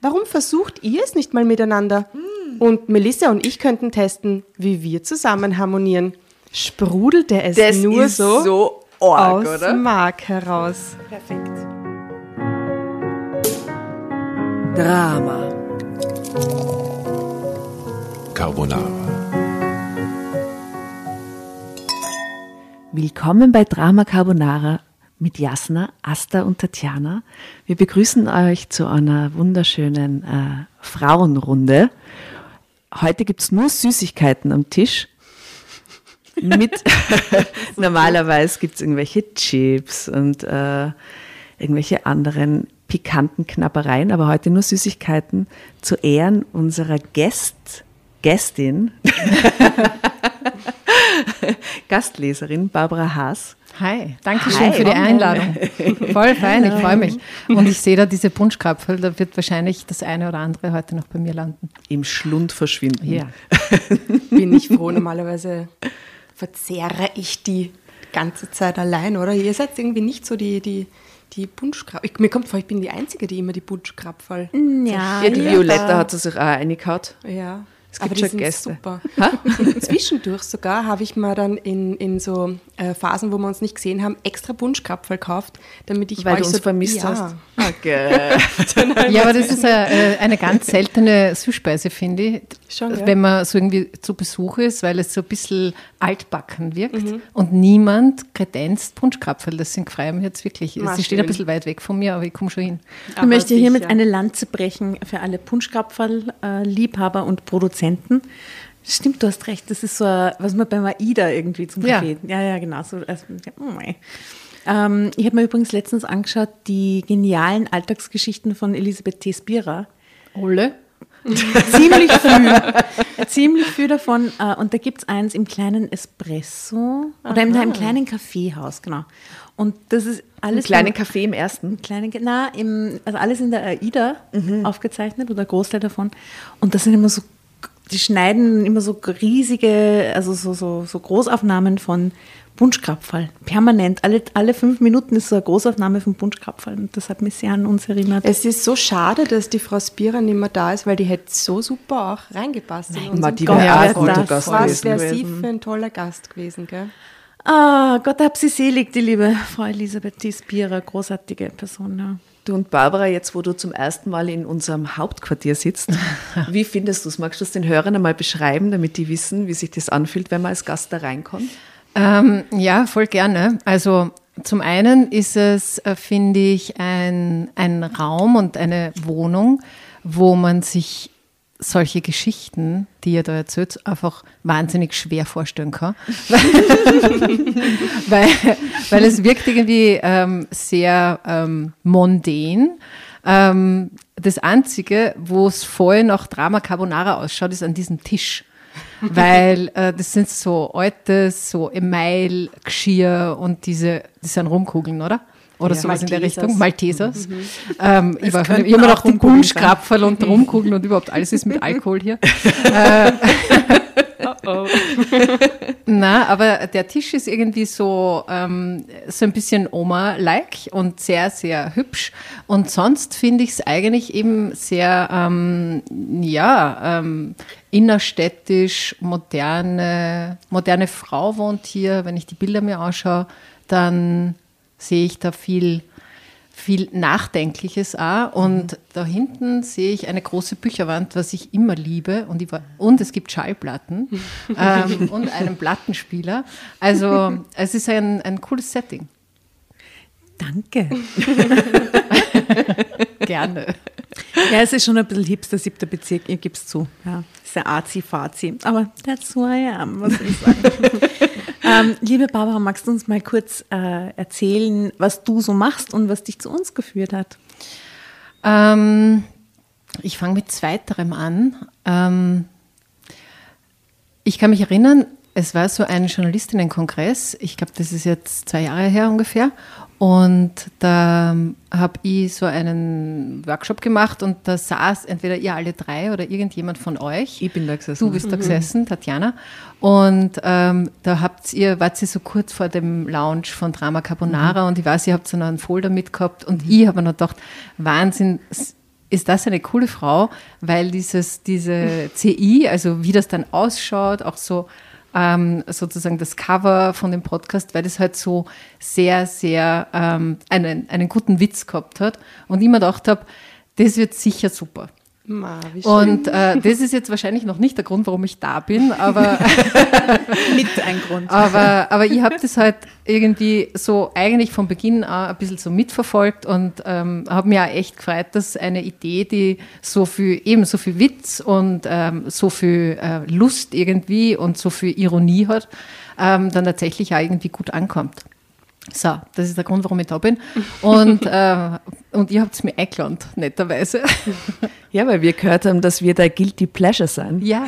Warum versucht ihr es nicht mal miteinander? Und Melissa und ich könnten testen, wie wir zusammen harmonieren. Sprudelte es Das nur ist so, so arg, aus oder? Mark heraus. Perfekt. Drama. Carbonara. Willkommen bei Drama Carbonara mit Jasna, Asta und Tatjana. Wir begrüßen euch zu einer wunderschönen äh, Frauenrunde. Heute gibt es nur Süßigkeiten am Tisch. Mit normalerweise gibt es irgendwelche Chips und äh, irgendwelche anderen pikanten Knappereien, aber heute nur Süßigkeiten zu Ehren unserer Gäst, Gästin, Gastleserin Barbara Haas. Hi, danke schön Hi. für die Einladung. Voll fein, ich freue mich. Und ich sehe da diese Punschkrapfel, da wird wahrscheinlich das eine oder andere heute noch bei mir landen. im Schlund verschwinden. Ja. Bin ich froh, normalerweise verzehre ich die ganze Zeit allein, oder? Ihr seid irgendwie nicht so die, die, die Punschkrapfel. Ich- Mir kommt vor, ich bin die Einzige, die immer die Punschkrapfel. Ja, die Violetta hat sie sich auch reingehauen. Ja. Es gibt aber die schon sind Gäste. Super. Zwischendurch sogar habe ich mir dann in, in so äh, Phasen, wo wir uns nicht gesehen haben, extra Punschkrapfel gekauft, damit ich Weil euch du uns so, vermisst ja. hast. Okay. Ja, aber das ist eine, eine ganz seltene Süßspeise, finde ich. Schon, ja. Wenn man so irgendwie zu Besuch ist, weil es so ein bisschen altbacken wirkt Mhm. und niemand kredenzt Punschkrapfel. Das sind mich jetzt wirklich. Na, Sie stehen ein bisschen weit weg von mir, aber ich komme schon hin. Ich Aber möchte hiermit sicher. eine Lanze brechen für alle Punschkrapferl-Liebhaber und Produzenten. Stimmt, du hast recht. Das ist so, ein- was man beim AIDA irgendwie zum Ja. Kaffee. Ja, ja, genau. So, also, ja, oh ähm, ich habe mir übrigens letztens angeschaut, die genialen Alltagsgeschichten von Elisabeth T. Spira. Olle? Ziemlich viel. Ziemlich viel davon. Äh, und da gibt es eins im kleinen Espresso oder in einem kleinen Kaffeehaus, genau. Und das ist alles. kleinen im- Kaffee im ersten. kleine, na, im, also alles in der AIDA aufgezeichnet oder Großteil davon. Und das sind immer so, die schneiden immer so riesige, also so, so, so Großaufnahmen von Punschkrapferl. Permanent. Alle, alle fünf Minuten ist so eine Großaufnahme von Punschkrapferl. Und das hat mich sehr an uns erinnert. Es ist so schade, dass die Frau Spira nicht mehr da ist, weil die hätte so super auch reingepasst. in Ma, unseren die wäre ja, auch ein guter Gast Was wäre sie für ein toller Gast gewesen, gell? Ah, Gott hab sie selig, die liebe Frau Elisabeth. Spira. Großartige Person, ja. Du und Barbara, jetzt wo du zum ersten Mal in unserem Hauptquartier sitzt, wie findest du es? Magst du es den Hörern einmal beschreiben, damit die wissen, wie sich das anfühlt, wenn man als Gast da reinkommt? Ähm, ja, voll gerne. Also zum einen ist es, äh, finde ich, ein, ein Raum und eine Wohnung, wo man sich solche Geschichten, die ihr da erzählt, einfach wahnsinnig schwer vorstellen kann. weil, weil es wirkt irgendwie ähm, sehr ähm, mondän. Ähm, das Einzige, wo es voll nach Drama Carbonara ausschaut, ist an diesem Tisch. Weil äh, das sind so altes, so Email, Geschirr und diese, das sind Rumkugeln, oder? Oder Ja. sowas in der Maltesers. Richtung, Maltesers. Ähm, ich war immer noch die Rumkugeln Punschkrapferl und Rumkugeln und überhaupt alles ist mit Alkohol hier. Na, aber der Tisch ist irgendwie so, ähm, so ein bisschen Oma-like und sehr, sehr hübsch. Und sonst finde ich es eigentlich eben sehr, ähm, ja, ähm, innerstädtisch, moderne, moderne Frau wohnt hier. Wenn ich die Bilder mir anschaue, dann sehe ich da viel viel Nachdenkliches auch. Und da hinten sehe ich eine große Bücherwand, was ich immer liebe. Und, ich war, und es gibt Schallplatten ähm, und einen Plattenspieler. Also es ist ein, ein cooles Setting. Danke. Gerne. Ja, es ist schon ein bisschen hipster, siebter Bezirk, ich gebe es zu. Ja, sehr arzi-fazi. Aber that's who I am, was ich sagen. ähm, liebe Barbara, magst du uns mal kurz äh, erzählen, was du so machst und was dich zu uns geführt hat? Ähm, ich fange mit zweiterem an. Ähm, ich kann mich erinnern, es war so ein Journalistinnenkongress. Ich glaube, das ist jetzt zwei Jahre her ungefähr. Und da habe ich so einen Workshop gemacht und da saß entweder ihr alle drei oder irgendjemand von euch. Ich bin da gesessen. Du bist da gesessen, Tatjana. Und ähm, da habt ihr, wart ihr so kurz vor dem Launch von Drama Carbonara und ich weiß, ihr habt so einen Folder mitgehabt und ich habe mir noch gedacht, Wahnsinn, ist das eine coole Frau, weil dieses, diese CI, also wie das dann ausschaut, auch so ähm, sozusagen das Cover von dem Podcast, weil das halt so sehr, sehr ähm, einen, einen guten Witz gehabt hat und ich mir gedacht habe, das wird sicher super. Ma, wie schön. Und äh, das ist jetzt wahrscheinlich noch nicht der Grund, warum ich da bin, aber, Mit ein Grund. aber, aber ich habe das halt irgendwie so eigentlich von Beginn an ein bisschen so mitverfolgt und ähm, habe mir auch echt gefreut, dass eine Idee, die so viel, eben so viel Witz und ähm, so viel äh, Lust irgendwie und so viel Ironie hat, ähm, dann tatsächlich auch irgendwie gut ankommt. So, das ist der Grund, warum ich da bin. Und, äh, und ihr habt es mir eingeladen, netterweise. Ja, weil wir gehört haben, dass wir da Guilty Pleasure sein, Ja.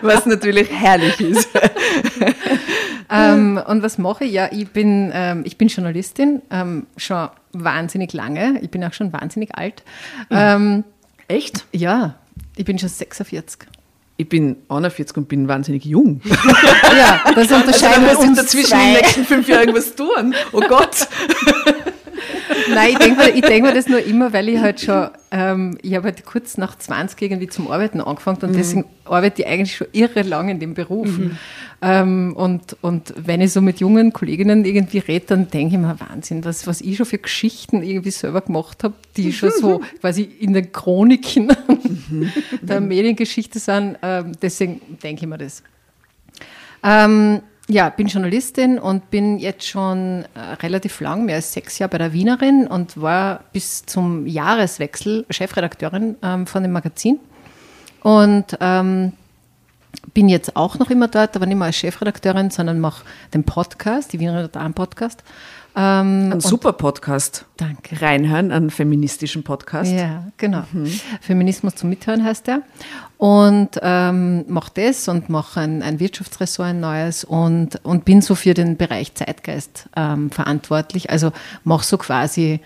was natürlich herrlich ist. ähm, und was mache ich? Ja, ich bin, ähm, ich bin Journalistin, ähm, schon wahnsinnig lange. Ich bin auch schon wahnsinnig alt. Ähm, Echt? ja, ich bin schon 46. Ich bin 41 und bin wahnsinnig jung. Ja, das Also unterscheidet ich uns dazwischen in den zwei. nächsten fünf Jahren irgendwas tun. Oh Gott. Nein, ich denke mir, ich denk mir das nur immer, weil ich halt schon, ähm, ich habe halt kurz nach 20 irgendwie zum Arbeiten angefangen und deswegen arbeite ich eigentlich schon irre lang in dem Beruf. Ähm, und, und wenn ich so mit jungen Kolleginnen irgendwie rede, dann denke ich mir, Wahnsinn, was, was ich schon für Geschichten irgendwie selber gemacht habe, die schon so quasi in den Chroniken der Mediengeschichte sind. Ähm, deswegen denke ich mir das. Ähm, ja, bin Journalistin und bin jetzt schon äh, relativ lang, mehr als sechs Jahre bei der Wienerin und war bis zum Jahreswechsel Chefredakteurin ähm, von dem Magazin. Und ähm, bin jetzt auch noch immer dort, aber nicht mehr als Chefredakteurin, sondern mache den Podcast, die Wiener Damen Podcast. Ähm, Ein super Podcast. Danke. Reinhören, einen feministischen Podcast. Ja, genau. Feminismus zum Mithören heißt der. Und ähm, mache das und mache ein, ein Wirtschaftsressort, ein neues und, und bin so für den Bereich Zeitgeist ähm, verantwortlich. Also mache so quasi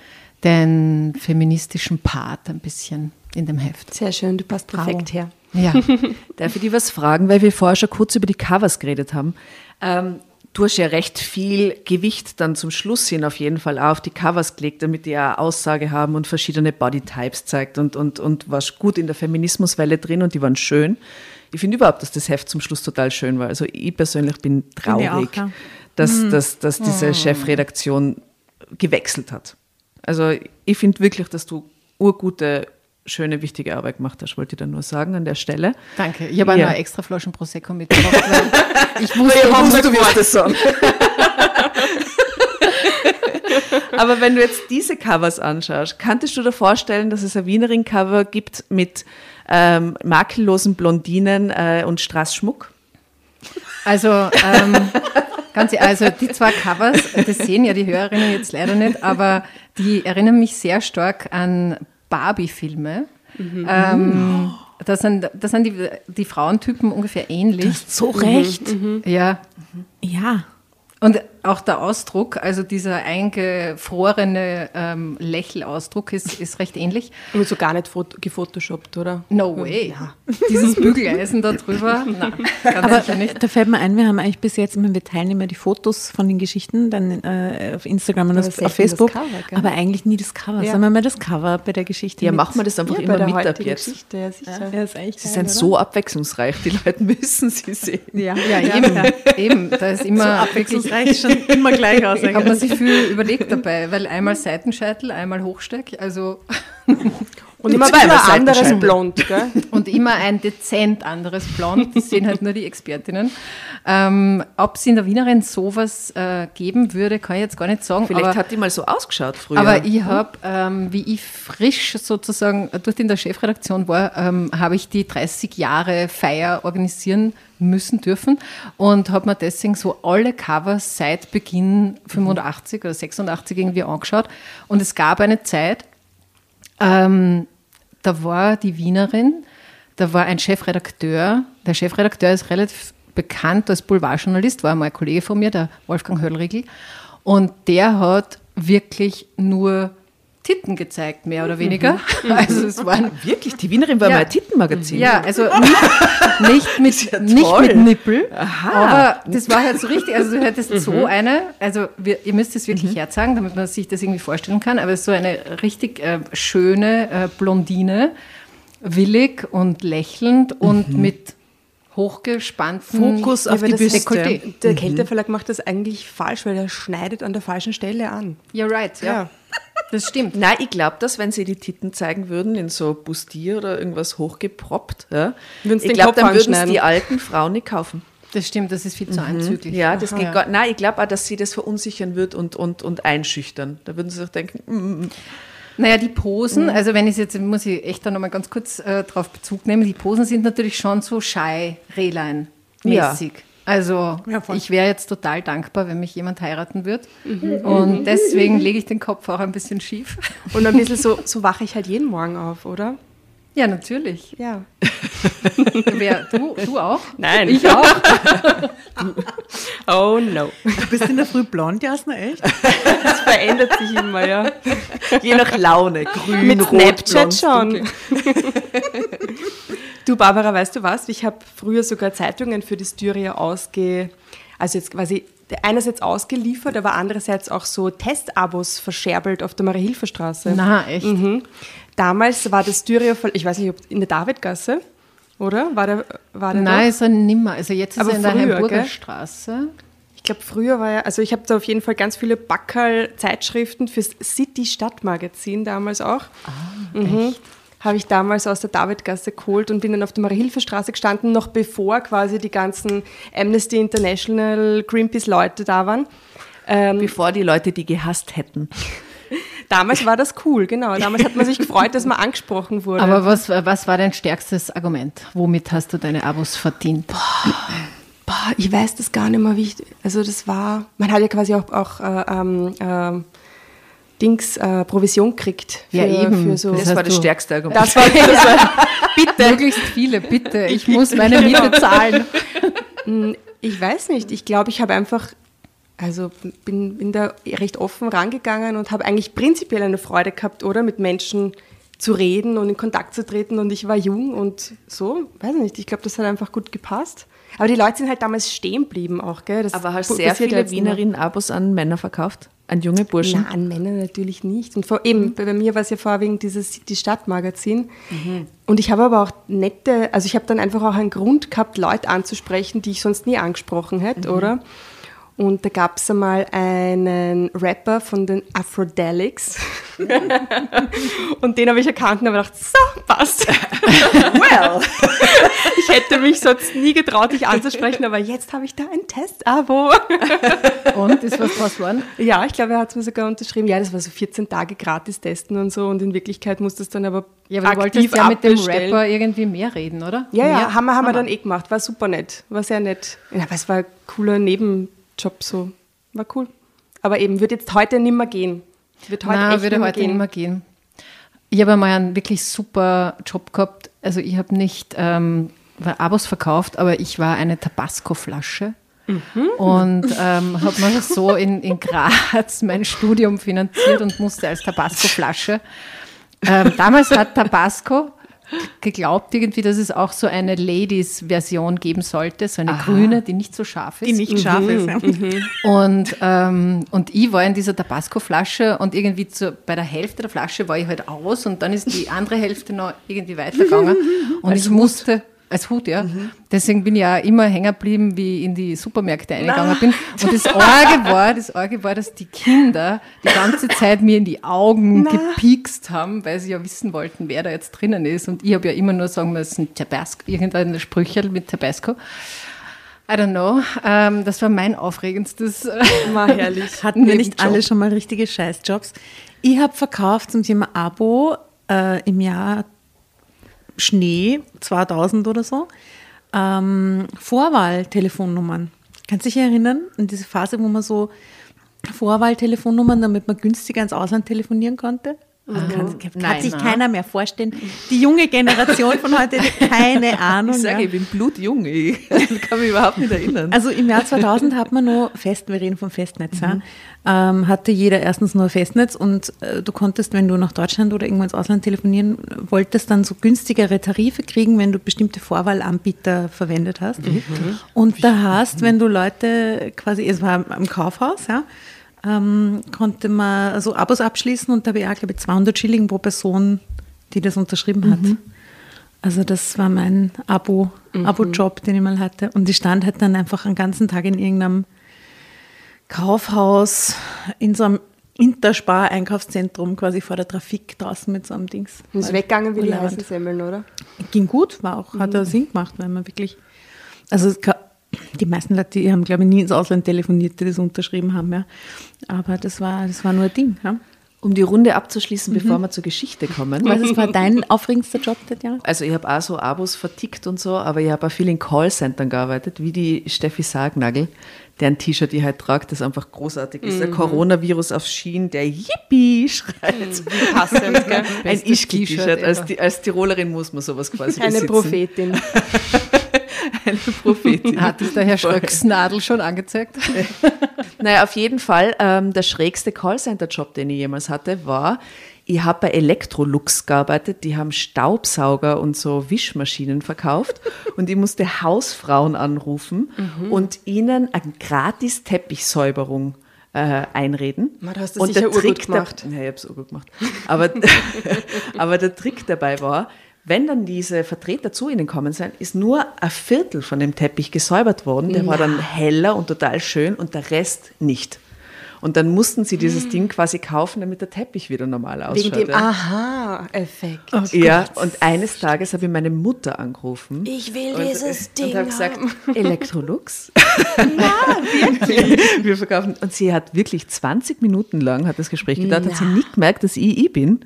den feministischen Part ein bisschen in dem Heft. Sehr schön, du passt perfekt her. Ja. Darf ich dich was fragen, weil wir vorher schon kurz über die Covers geredet haben. Ähm, du hast ja recht viel Gewicht dann zum Schluss hin auf jeden Fall auch auf die Covers gelegt, damit die ja Aussage haben und verschiedene Bodytypes zeigt und, und, und warst gut in der Feminismuswelle drin und die waren schön. Ich finde überhaupt, dass das Heft zum Schluss total schön war. Also ich persönlich bin traurig, auch, ja. dass, dass, dass diese Chefredaktion gewechselt hat. Also ich finde wirklich, dass du urgute, schöne, wichtige Arbeit gemacht hast, wollte ich dann nur sagen an der Stelle. Danke. Ich habe Ja. noch extra Flaschen Prosecco mitgebracht. ich wusste, ich muss du wirst das sagen. Aber wenn du jetzt diese Covers anschaust, kanntest du dir vorstellen, dass es ein Wienerin-Cover gibt mit ähm, makellosen Blondinen äh, und Straßschmuck? Also, ähm, ganz ehrlich, also die zwei Covers, das sehen ja die Hörerinnen jetzt leider nicht, aber die erinnern mich sehr stark an Barbie-Filme. Ähm, da sind, da sind die, die Frauentypen ungefähr ähnlich. So recht. Ja. Ja. Und auch der Ausdruck, also dieser eingefrorene ähm, Lächelausdruck ist, ist recht ähnlich. Und so gar nicht fot- gefotoshoppt, oder? No way. Dieses Bügeleisen da drüber, nein, ganz Aber sicher nicht. da fällt mir ein, wir haben eigentlich bis jetzt immer, wir teilen immer die Fotos von den Geschichten dann äh, auf Instagram und auf, auf Facebook. Cover, aber eigentlich nie das Cover. Ja. Sagen wir mal das Cover bei der Geschichte. Ja, mit. machen wir das einfach Ja, immer bei der mit ab jetzt. Geschichte, ja, sicher. Ja, ist eigentlich Sie geil, sind oder? so abwechslungsreich, die Leute müssen sie sehen. Ja, Ja, eben, eben. Da ist immer wirklich abwechslungsreich schon immer gleich aus. Ich habe mir sich viel überlegt dabei, weil einmal Seitenscheitel, einmal Hochsteck, also Und immer ein anderes Seitenscheiben. Blond, gell? und immer ein dezent anderes Blond, das sehen halt nur die Expertinnen. Ähm, Ob es in der Wienerin sowas äh, geben würde, kann ich jetzt gar nicht sagen. Vielleicht aber, hat die mal so ausgeschaut früher. aber ich habe, ähm, wie ich frisch sozusagen dort in der Chefredaktion war, ähm, habe ich die 30 Jahre Feier organisieren müssen dürfen und habe mir deswegen so alle Covers seit Beginn 85 oder 86 irgendwie angeschaut. Und es gab eine Zeit, ähm, da war die Wienerin, da war ein Chefredakteur. Der Chefredakteur ist relativ bekannt als Boulevardjournalist, war einmal ein Kollege von mir, der Wolfgang Höllriegel. Und der hat wirklich nur Titten gezeigt, mehr oder weniger. Also es waren Wirklich, die Wienerin war Ja. mal ein Tittenmagazin. ja, also nicht, nicht, mit, ja nicht mit Nippel, Aha. aber das war halt so richtig, also du hättest so eine, also wir, ihr müsst es wirklich herzeigen, damit man sich das irgendwie vorstellen kann, aber so eine richtig äh, schöne äh, Blondine, willig und lächelnd und mit hochgespannten Fokus auf die Büste. Dekolleté. Der Kälteverlag macht das eigentlich falsch, weil er schneidet an der falschen Stelle an. You're right, ja. Ja. Das stimmt. Nein, ich glaube, dass wenn sie die Titten zeigen würden, in so Bustier oder irgendwas hochgeproppt, ja, Würden sie ich glaube, dann würden es die alten Frauen nicht kaufen. Das stimmt, das ist viel zu anzüglich. Ja, das geht ja. gar Nein, ich glaube auch, dass sie das verunsichern wird und, und, und einschüchtern. Da würden sie sich denken, mm, Naja, die Posen, also wenn ich jetzt, muss ich echt da nochmal ganz kurz äh, drauf Bezug nehmen, die Posen sind natürlich schon so shy Rehlein-mäßig. Also Ja, ich wäre jetzt total dankbar, wenn mich jemand heiraten würde. Und deswegen lege ich den Kopf auch ein bisschen schief. Und ein bisschen so, so wache ich halt jeden Morgen auf, oder? Ja, natürlich. Ja. Wer, du, du auch? Nein. Ich auch. Oh no. Du bist in der Früh blond, Jasna, echt? Das verändert sich immer, ja. je nach Laune, grün, Mit rot, Snapchat blond, schon. du, Barbara, weißt du was? Ich habe früher sogar Zeitungen für die Styria ausge... Also jetzt quasi einerseits ausgeliefert, aber andererseits auch so Testabos verscherbelt auf der Marie-Hilfer-Straße. Na, echt? Mhm. Damals war das Styria, ich weiß nicht, ob in der Davidgasse, oder? War der, war der Nein, ist er nimmer. Also jetzt ist Aber er in der früher, Hamburger gell? Straße. Ich glaube, früher war ja, also ich habe da auf jeden Fall ganz viele Backerl-Zeitschriften fürs City-Stadtmagazin damals auch. mhm. Habe ich damals aus der Davidgasse geholt und bin dann auf der Marie-Hilfer-Straße gestanden, noch bevor quasi die ganzen Amnesty International, Greenpeace-Leute da waren. Ähm, Bevor die Leute die gehasst hätten. Damals war das cool, genau. Damals hat man sich gefreut, dass man angesprochen wurde. Aber was, was war dein stärkstes Argument? Womit hast du deine Abos verdient? Boah, ich weiß das gar nicht mehr, wie ich. Also, das war. Man hat ja quasi auch, auch äh, ähm, ähm, Dings äh, Provision gekriegt. Für, Ja, eben. Für so, Das Das war das stärkste Argument. das war, das war, bitte. Möglichst viele, bitte. Ich muss meine Miete zahlen. Ich weiß nicht. Ich glaube, ich habe einfach. Also bin, bin da recht offen rangegangen und habe eigentlich prinzipiell eine Freude gehabt, oder? Mit Menschen zu reden und in Kontakt zu treten. Und ich war jung und so, weiß nicht. Ich glaube, das hat einfach gut gepasst. Aber die Leute sind halt damals stehen geblieben auch, gell? Das Aber hast sehr viele. Wienerinnen Abos an Männer verkauft? An junge Burschen? Na, an Männern natürlich nicht. Und vor, eben, bei mir war es ja vorwiegend dieses City Stadtmagazin. Und ich habe aber auch nette, also ich habe dann einfach auch einen Grund gehabt, Leute anzusprechen, die ich sonst nie angesprochen hätte, oder? Und da gab es einmal einen Rapper von den Aphrodelics. und den habe ich erkannt und habe gedacht, so, passt. Well. Ich hätte mich sonst nie getraut, dich anzusprechen, aber jetzt habe ich da ein Testabo. Und ist was draus geworden? Ja, ich glaube, er hat es mir sogar unterschrieben. Ja, das war so 14 Tage gratis testen und so. Und in Wirklichkeit musste es dann aber Ja, aber du wolltest ja mit dem. Rapper irgendwie mehr reden, oder? Ja, ja, mehr? haben wir, haben wir dann eh gemacht. War super nett. War sehr nett. Ja, aber es war ein cooler Nebenjob so. War cool. Aber eben, wird jetzt heute nicht mehr gehen. Wird heute Nein, echt würde nicht mehr heute gehen. nicht mehr gehen. Ich habe einmal einen wirklich super Job gehabt. Also ich habe nicht ähm, Abos verkauft, aber ich war eine Tabasco-Flasche. Mhm. Und ähm, habe mir so in, in Graz mein Studium finanziert und musste als Tabasco-Flasche. Ähm, damals hat Tabasco geglaubt irgendwie, dass es auch so eine Ladies-Version geben sollte, so eine grüne, die nicht so scharf ist. Die nicht scharf ist. Ja. Und, ähm, und ich war in dieser Tabasco-Flasche und irgendwie zu, bei der Hälfte der Flasche war ich halt aus und dann ist die andere Hälfte noch irgendwie weitergegangen. Und ich musste, als Hut, ja. Deswegen bin ich ja immer hängen geblieben, wie ich in die Supermärkte eingegangen bin. Und das Orge war, das Orge war, dass die Kinder die ganze Zeit mir in die Augen gepiekst haben, weil sie ja wissen wollten, wer da jetzt drinnen ist. Und ich habe ja immer nur sagen müssen, Tabasco, irgendeine Sprüche mit Tabasco. I don't know. Ähm, das war mein aufregendstes. äh, War herrlich. Hatten wir nicht alle schon mal richtige Scheißjobs? Ich habe verkauft zum Thema Abo äh, im Jahr Schnee 2000 oder so ähm, Vorwahltelefonnummern. Kannst du dich erinnern an diese Phase, wo man so Vorwahltelefonnummern, damit man günstiger ins Ausland telefonieren konnte? Kann, kann Nein, sich keiner mehr vorstellen. Die junge Generation von heute keine Ahnung. Ich sage, ja. ich bin blutjung. Ich kann mich überhaupt nicht erinnern. Also im Jahr 2000 hat man nur Fest, wir reden vom Festnetz, Mhm. ja, ähm, hatte jeder erstens nur Festnetz und äh, du konntest, wenn du nach Deutschland oder irgendwo ins Ausland telefonieren wolltest, dann so günstigere Tarife kriegen, wenn du bestimmte Vorwahlanbieter verwendet hast. Mhm. Und da hast, wenn du Leute quasi, es war am Kaufhaus, ja, ähm, konnte man so Abos abschließen und da habe ich auch, glaube ich, 200 Schilling pro Person, die das unterschrieben hat. Also das war mein Abo, Abo-Job, den ich mal hatte. Und ich stand halt dann einfach einen ganzen Tag in irgendeinem Kaufhaus, in so einem Interspar-Einkaufszentrum quasi vor der Trafik draußen mit so einem Dings. Und ist weggegangen wie die heißen Semmeln, oder? Ging gut, war auch, hat auch Sinn gemacht, weil man wirklich, also die meisten Leute, die haben, glaube ich, nie ins Ausland telefoniert, die das unterschrieben haben, ja. Aber das war, das war nur ein Ding, ja. Um die Runde abzuschließen, bevor wir zur Geschichte kommen. Was ist, war dein aufregendster Job, Tatjana? Also ich habe auch so Abos vertickt und so, aber ich habe auch viel in Callcentern gearbeitet, wie die Steffi Sargnagel, deren T-Shirt die halt tragt, das einfach großartig ist. Der Coronavirus auf Schienen, der Yippie schreit. Passend, gell? Ein Ischki-T-Shirt. T-Shirt Als, als Tirolerin muss man sowas quasi Eine besitzen. Prophetin. Eine Prophetin. Hat dich der Herr Schröcksnadel schon angezeigt? Naja, auf jeden Fall, ähm, der schrägste Callcenter-Job, den ich jemals hatte, war, ich habe bei Electrolux gearbeitet, die haben Staubsauger und so Wischmaschinen verkauft und ich musste Hausfrauen anrufen und ihnen eine gratis Teppichsäuberung äh, einreden. Man, du hast das und sicher der Trick gemacht. Da, ja, ich habe es gemacht. Aber, aber der Trick dabei war, wenn dann diese Vertreter zu ihnen kommen sind, ist nur ein Viertel von dem Teppich gesäubert worden. Der war dann heller und total schön und der Rest nicht. Und dann mussten sie dieses Ding quasi kaufen, damit der Teppich wieder normal ausschaut. Wegen dem ja. Aha-Effekt. Ja, und eines Tages habe ich meine Mutter angerufen. Ich will und, dieses Ding Und habe gesagt. Electrolux. ja, wirklich. Wir verkaufen. Und sie hat wirklich 20 Minuten lang, hat das Gespräch gedauert, hat sie nicht gemerkt, dass ich ich bin.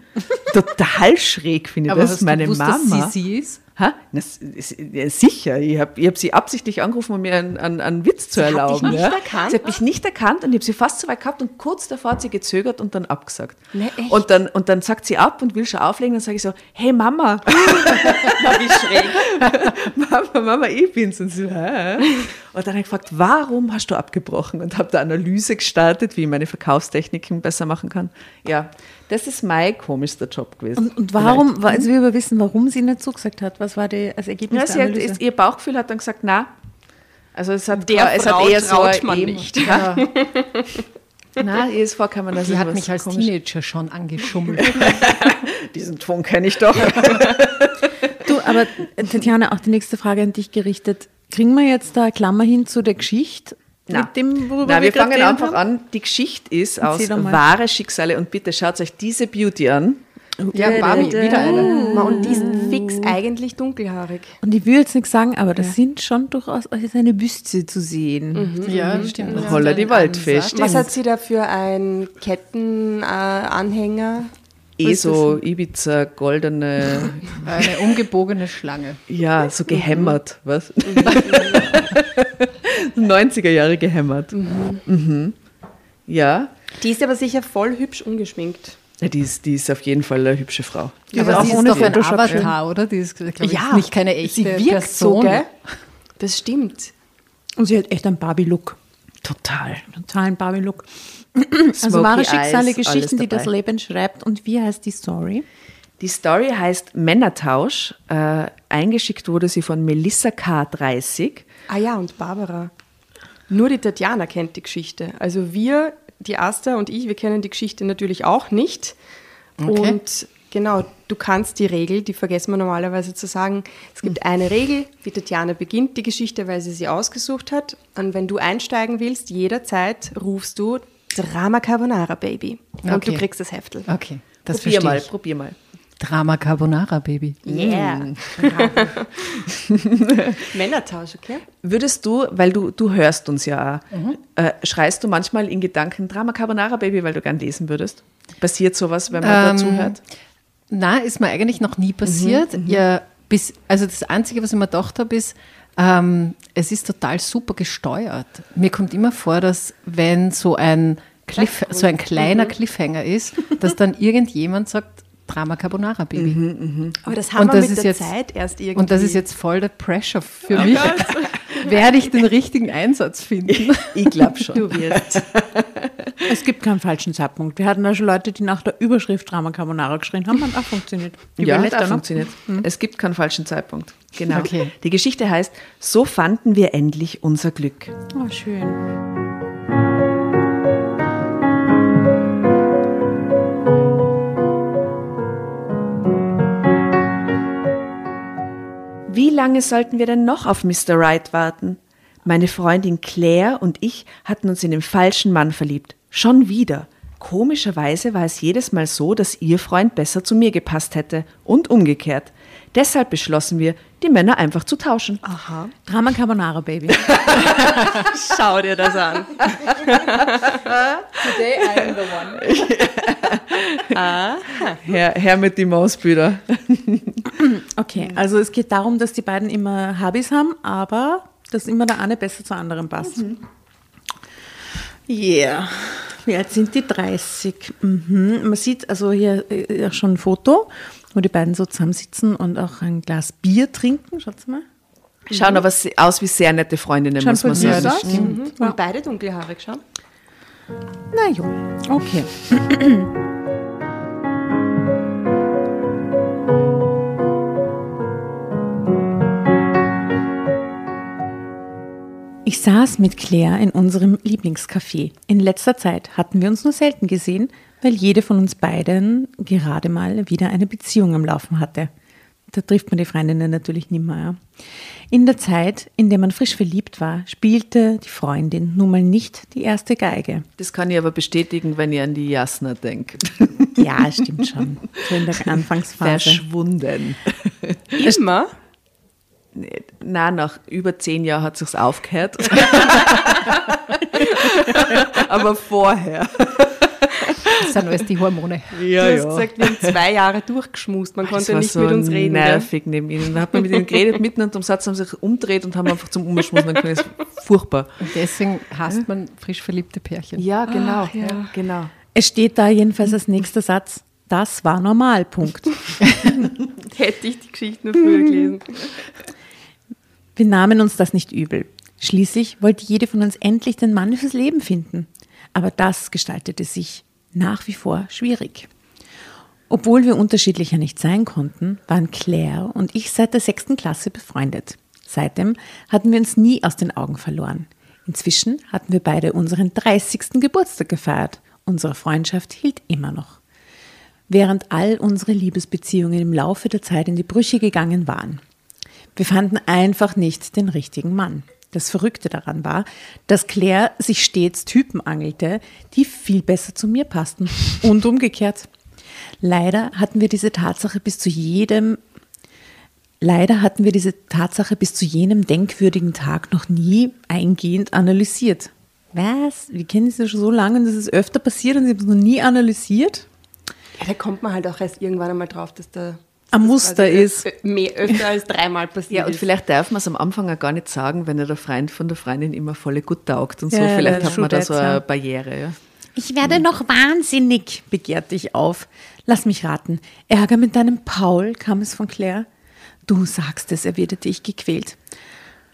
Total schräg finde ich Aber das. hast du meine gewusst, Mama. dass sie sie ist? Ha? Das ist, ja, sicher. Ich habe ich hab sie absichtlich angerufen, um mir einen, einen, einen Witz zu hat dich erlauben. nicht ja. erkannt? Sie hat mich nicht erkannt und ich habe sie fast so weit gehabt und kurz davor hat sie gezögert und dann abgesagt. Ne, echt? und, dann, und dann sagt sie ab und will schon auflegen. Dann sage ich so, hey Mama. wie schräg. Mama, Mama, ich bin's. Und sie so, hä? Und dann habe ich gefragt, warum hast du abgebrochen? Und habe da Analyse gestartet, wie ich meine Verkaufstechniken besser machen kann. Ja, das ist mein komischster Job gewesen. Und, und warum, wa- also wir will wissen, warum sie nicht zugesagt hat. Was war die, als Ergebnis Ja, der sie hat, Analyse? ist, ihr Bauchgefühl hat dann gesagt, na. Also es hat, Der es Frau hat eher so traut ein man Emo- nicht. Ja. Na, ihr ist vorgekommen, dass Die es hat mich als komisch- Teenager schon angeschummelt. Diesen Ton kenne ich doch. Du, aber äh, Tatjana, auch die nächste Frage an dich gerichtet. Kriegen wir jetzt da Klammer hin zu der Geschichte? Na. Mit dem, worüber Na, wir gerade fangen einfach haben? an. Die Geschichte ist aus Erzähl wahre Schicksale und bitte schaut euch diese Beauty an. ja, Barbie, wieder eine. Und die ist fix eigentlich dunkelhaarig. Und ich will jetzt nichts sagen, aber das sind schon durchaus ist eine Büste zu sehen. Ja, das stimmt. Das Holla die Ansatz. Was hat sie da für einen Kettenanhänger? Äh, Anhänger? Eh so Ibiza, goldene, Eine umgebogene Schlange. ja, so gehämmert, was? 90er Jahre gehämmert. Mhm. Ja. Die ist aber sicher voll hübsch ungeschminkt. ja die, ist, die ist auf jeden Fall eine hübsche Frau. Die Aber ist auch sie ist ohne doch ein Avatar, oder? Die ist, glaub ich, nicht keine echte sie wirkt Person. so, gell? Das stimmt. Und sie hat echt einen Barbie-Look. Total. Totalen Barbie-Look. Also wahre Eyes, Schicksale, alles Geschichten, die das. Leben schreibt. Und wie heißt die Story? Die Story heißt Männertausch. Äh, eingeschickt wurde sie von Melissa K30. Ah ja, und Barbara. Nur die Tatjana kennt die Geschichte. Also wir, die Asta und ich, wir kennen die Geschichte natürlich auch nicht. Okay. Und genau, du kannst die Regel, die vergessen wir normalerweise zu sagen. Es gibt eine Regel, die Tatjana beginnt die Geschichte, weil sie sie ausgesucht hat. Und wenn du einsteigen willst, jederzeit rufst du Drama Carbonara Baby. Und Okay. du kriegst das Heftel. Okay, das probier verstehe mal, ich. probier mal. Drama Carbonara, Baby. Yeah. Männertausch, okay? Würdest du, weil du, du hörst uns ja auch, Mhm. äh, schreist du manchmal in Gedanken Drama Carbonara Baby, weil du gern lesen würdest? Passiert sowas, wenn man Ähm, dazu hört? Na, ist mir eigentlich noch nie passiert. Ja, bis, also das Einzige, was ich mir gedacht habe, ist, ähm, es ist total super gesteuert. Mir kommt immer vor, dass wenn so ein Cliff, so ein kleiner Cliffhanger ist, dass dann irgendjemand sagt, Drama Carbonara Baby. Aber das haben Und wir das mit der jetzt- Zeit erst irgendwie. Und das ist jetzt voll der Pressure für mich. Werde ich den richtigen Einsatz finden? Ich glaube schon. Du wirst. Es gibt keinen falschen Zeitpunkt. Wir hatten da schon Leute, die nach der Überschrift Drama Carbonara geschrien haben und auch funktioniert. Die Ja, hat auch funktioniert. Es gibt keinen falschen Zeitpunkt. Genau. Okay. Die Geschichte heißt, so fanden wir endlich unser Glück. Oh, schön. Lange sollten wir denn noch auf Mr. Right warten? Meine Freundin Claire und ich hatten uns in den falschen Mann verliebt. Schon wieder. Komischerweise war es jedes Mal so, dass ihr Freund besser zu mir gepasst hätte und umgekehrt. Deshalb beschlossen wir, die Männer einfach zu tauschen. Aha. Drama Carbonara Baby. Schau dir das an. Today I am the one. Herr, Herr mit die Mausbüder. Okay, also es geht darum, dass die beiden immer Habis haben, aber dass immer der eine besser zur anderen passt. Yeah. Wie alt sind die? 30. Mhm. Man sieht also hier äh, auch schon ein Foto, wo die beiden so zusammensitzen und auch ein Glas Bier trinken. Schaut mal. Schauen aber aus wie sehr nette Freundinnen, Schauen muss man sagen. aus. Mhm. Und beide dunkelhaarig, schau. Na jo, okay. Ich saß mit Claire in unserem Lieblingscafé. In letzter Zeit hatten wir uns nur selten gesehen, weil jede von uns beiden gerade mal wieder eine Beziehung am Laufen hatte. Da trifft man die Freundinnen natürlich nimmer. Ja. In der Zeit, in der man frisch verliebt war, spielte die Freundin nun mal nicht die erste Geige. Das kann ich aber bestätigen, wenn ihr an die Jasna denkt. Ja, stimmt schon. So in der Anfangsphase. Verschwunden. Immer? Na, nach über zehn Jahren hat sich's aufgehört. aber vorher. Das sind alles die Hormone. Ja, du hast gesagt, wir haben zwei Jahre durchgeschmust. Man Das konnte war nicht so mit uns reden. nervig neben ihnen. Da hat man mit ihnen geredet, mitten unter dem Satz haben sie sich umdreht und haben einfach zum Umschmusen können. Das ist furchtbar. Und deswegen hasst man frisch verliebte Pärchen. Ja, genau. ja. genau. Es steht da jedenfalls als nächster Satz, das war normal, Punkt. Hätte ich die Geschichte nur früher gelesen. Wir nahmen uns das nicht übel. Schließlich wollte jede von uns endlich den Mann fürs Leben finden. Aber das gestaltete sich nach wie vor schwierig. Obwohl wir unterschiedlicher nicht sein konnten, waren Claire und ich seit der sechsten Klasse befreundet. Seitdem hatten wir uns nie aus den Augen verloren. Inzwischen hatten wir beide unseren 30. Geburtstag gefeiert. Unsere Freundschaft hielt immer noch. Während all unsere Liebesbeziehungen im Laufe der Zeit in die Brüche gegangen waren. Wir fanden einfach nicht den richtigen Mann. Das Verrückte daran war, dass Claire sich stets Typen angelte, die viel besser zu mir passten und umgekehrt. Leider hatten wir diese Tatsache bis zu jedem Leider hatten wir diese Tatsache bis zu jenem denkwürdigen Tag noch nie eingehend analysiert. Was? Wir kennen sie schon so lange und das ist öfter passiert und sie haben es noch nie analysiert? Ja, da kommt man halt auch erst irgendwann einmal drauf, dass da Ein Muster quasi ist. ö- Mehr, öfter als dreimal passiert Ja, und ist. vielleicht darf man es am Anfang auch gar nicht sagen, wenn ja der Freund von der Freundin immer voll gut taugt und so. Ja, vielleicht ja, hat man da so eine ja. Barriere. Ja. Ich werde noch wahnsinnig, begehrte ich auf. Lass mich raten. Ärger mit deinem Paul, kam es von Claire. Du sagst es, erwiderte ich gequält.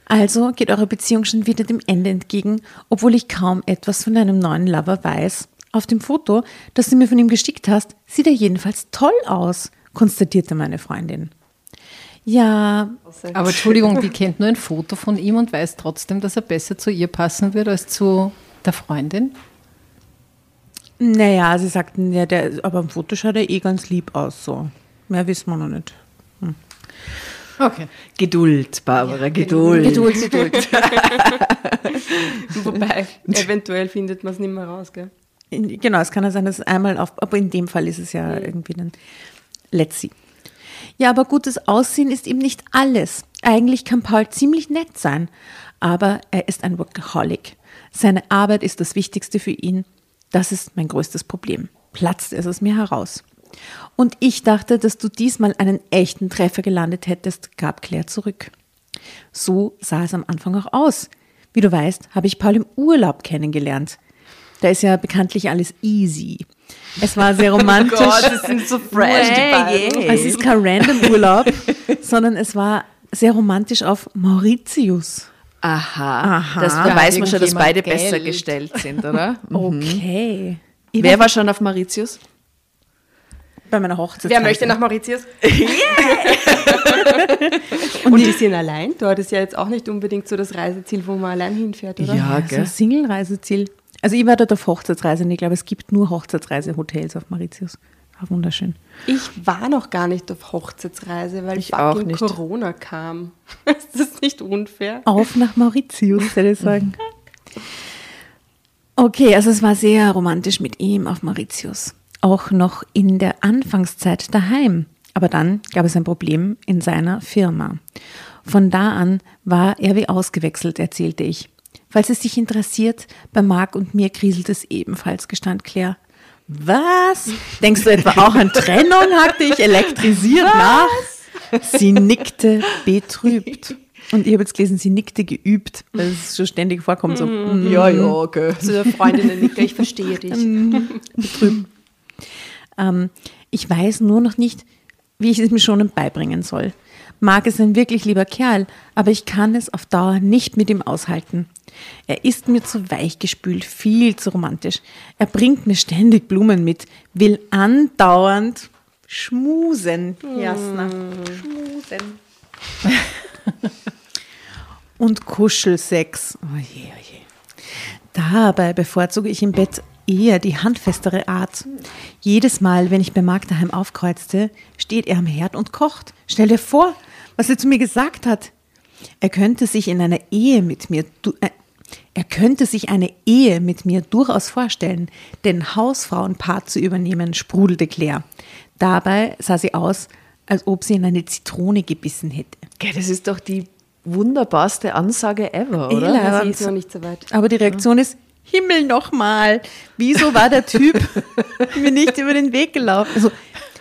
Also geht eure Beziehung schon wieder dem Ende entgegen, obwohl ich kaum etwas von deinem neuen Lover weiß. Auf dem Foto, das du mir von ihm geschickt hast, sieht er jedenfalls toll aus, konstatierte meine Freundin. Ja, Aber Entschuldigung, die kennt nur ein Foto von ihm und weiß trotzdem, dass er besser zu ihr passen wird als zu der Freundin. naja, sie sagten, ja, der, aber im Foto schaut er eh ganz lieb aus, so. Mehr wissen wir noch nicht. Okay. Geduld, Barbara, Geduld. Geduld, Geduld. Wobei, eventuell findet man es nicht mehr raus, gell? Genau, es kann ja sein, dass es einmal auf, aber in dem Fall ist es ja irgendwie dann let's see. Ja, aber gutes Aussehen ist eben nicht alles. Eigentlich kann Paul ziemlich nett sein, aber er ist ein Workaholic. Seine Arbeit ist das Wichtigste für ihn. Das ist mein größtes Problem. Platzt es aus mir heraus. Und ich dachte, dass du diesmal einen echten Treffer gelandet hättest, gab Claire zurück. So sah es am Anfang auch aus. Wie du weißt, habe ich Paul im Urlaub kennengelernt. Da ist ja bekanntlich alles easy. Es war sehr romantisch. das sind so fresh, die beiden. Es ist kein random Urlaub, sondern es war sehr romantisch auf Mauritius. Aha. Aha. Das, da weiß man schon, dass beide Geld. besser gestellt sind, oder? Okay. Ich Wer war schon auf Mauritius? bei meiner Hochzeit? Wer möchte nach Mauritius? Und die sind allein? Dort ist ja jetzt auch nicht unbedingt so das Reiseziel, wo man allein hinfährt, oder? Ja, So gell? ein Single-Reiseziel. Also ich war dort auf Hochzeitsreise und ich glaube, es gibt nur Hochzeitsreise-Hotels auf Mauritius. War wunderschön. Ich war noch gar nicht auf Hochzeitsreise, weil Ich auch nicht. Corona kam. ist das nicht unfair? Auf nach Mauritius, würde ich sagen. Okay, also es war sehr romantisch mit ihm auf Mauritius. Auch noch in der Anfangszeit daheim. Aber dann gab es ein Problem in seiner Firma. Von da an war er wie ausgewechselt, erzählte ich. Falls es dich interessiert, bei Marc und mir kriselt es ebenfalls, gestand Claire. Was? Denkst du etwa auch an Trennung? hackte ich elektrisiert nach. Sie nickte betrübt. Und ich habe jetzt gelesen, sie nickte geübt, weil es schon ständig vorkommt. So, mm, Ja, ja, okay. Zu der Freundin Nika, ich verstehe dich. Ähm, ich weiß nur noch nicht, wie ich es mir schon beibringen soll. Marc ist ein wirklich lieber Kerl, aber ich kann es auf Dauer nicht mit ihm aushalten. Er ist mir zu weichgespült, viel zu romantisch. Er bringt mir ständig Blumen mit, will andauernd schmusen. Jasna, schmusen. Und Kuschelsex. Oh je, oh je. Dabei bevorzuge ich im Bett eher die handfestere Art. Jedes Mal, wenn ich bei Marc daheim aufkreuzte, steht er am Herd und kocht. Stell dir vor, was er zu mir gesagt hat. Er könnte sich in einer Ehe mit mir, du- äh, er könnte sich eine Ehe mit mir durchaus vorstellen, den Hausfrauenpart zu übernehmen, sprudelte Claire. Dabei sah sie aus, als ob sie in eine Zitrone gebissen hätte. Gell, das ist doch die wunderbarste Ansage ever, oder? Ela. Sie ist noch nicht so weit. Aber die Reaktion ist, Himmel nochmal, wieso war der Typ mir nicht über den Weg gelaufen? Also,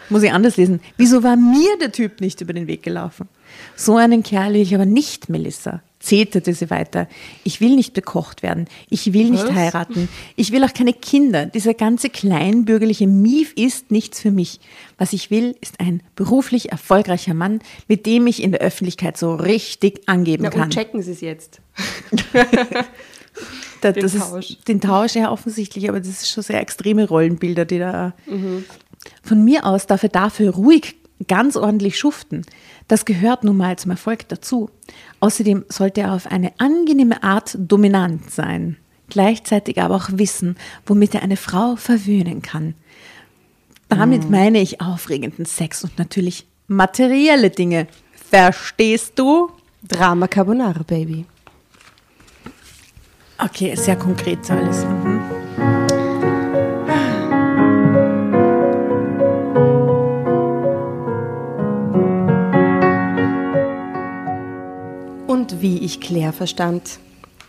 muss ich anders lesen. Wieso war mir der Typ nicht über den Weg gelaufen? So einen Kerl will ich aber nicht, Melissa. Zeterte sie weiter. Ich will nicht bekocht werden. Ich will nicht heiraten. Ich will auch keine Kinder. Dieser ganze kleinbürgerliche Mief ist nichts für mich. Was ich will, ist ein beruflich erfolgreicher Mann, mit dem ich in der Öffentlichkeit so richtig angeben Na, kann. und checken Sie es jetzt. Da, Den Tausch. Ist, den Tausch, ja, offensichtlich, aber das ist schon sehr extreme Rollenbilder, die da. Von mir aus darf er dafür ruhig ganz ordentlich schuften. Das gehört nun mal zum Erfolg dazu. Außerdem sollte er auf eine angenehme Art dominant sein, gleichzeitig aber auch wissen, womit er eine Frau verwöhnen kann. Damit meine ich aufregenden Sex und natürlich materielle Dinge. Verstehst du? Drama Carbonara, Baby. Okay, sehr konkret alles. Und wie ich Claire verstand.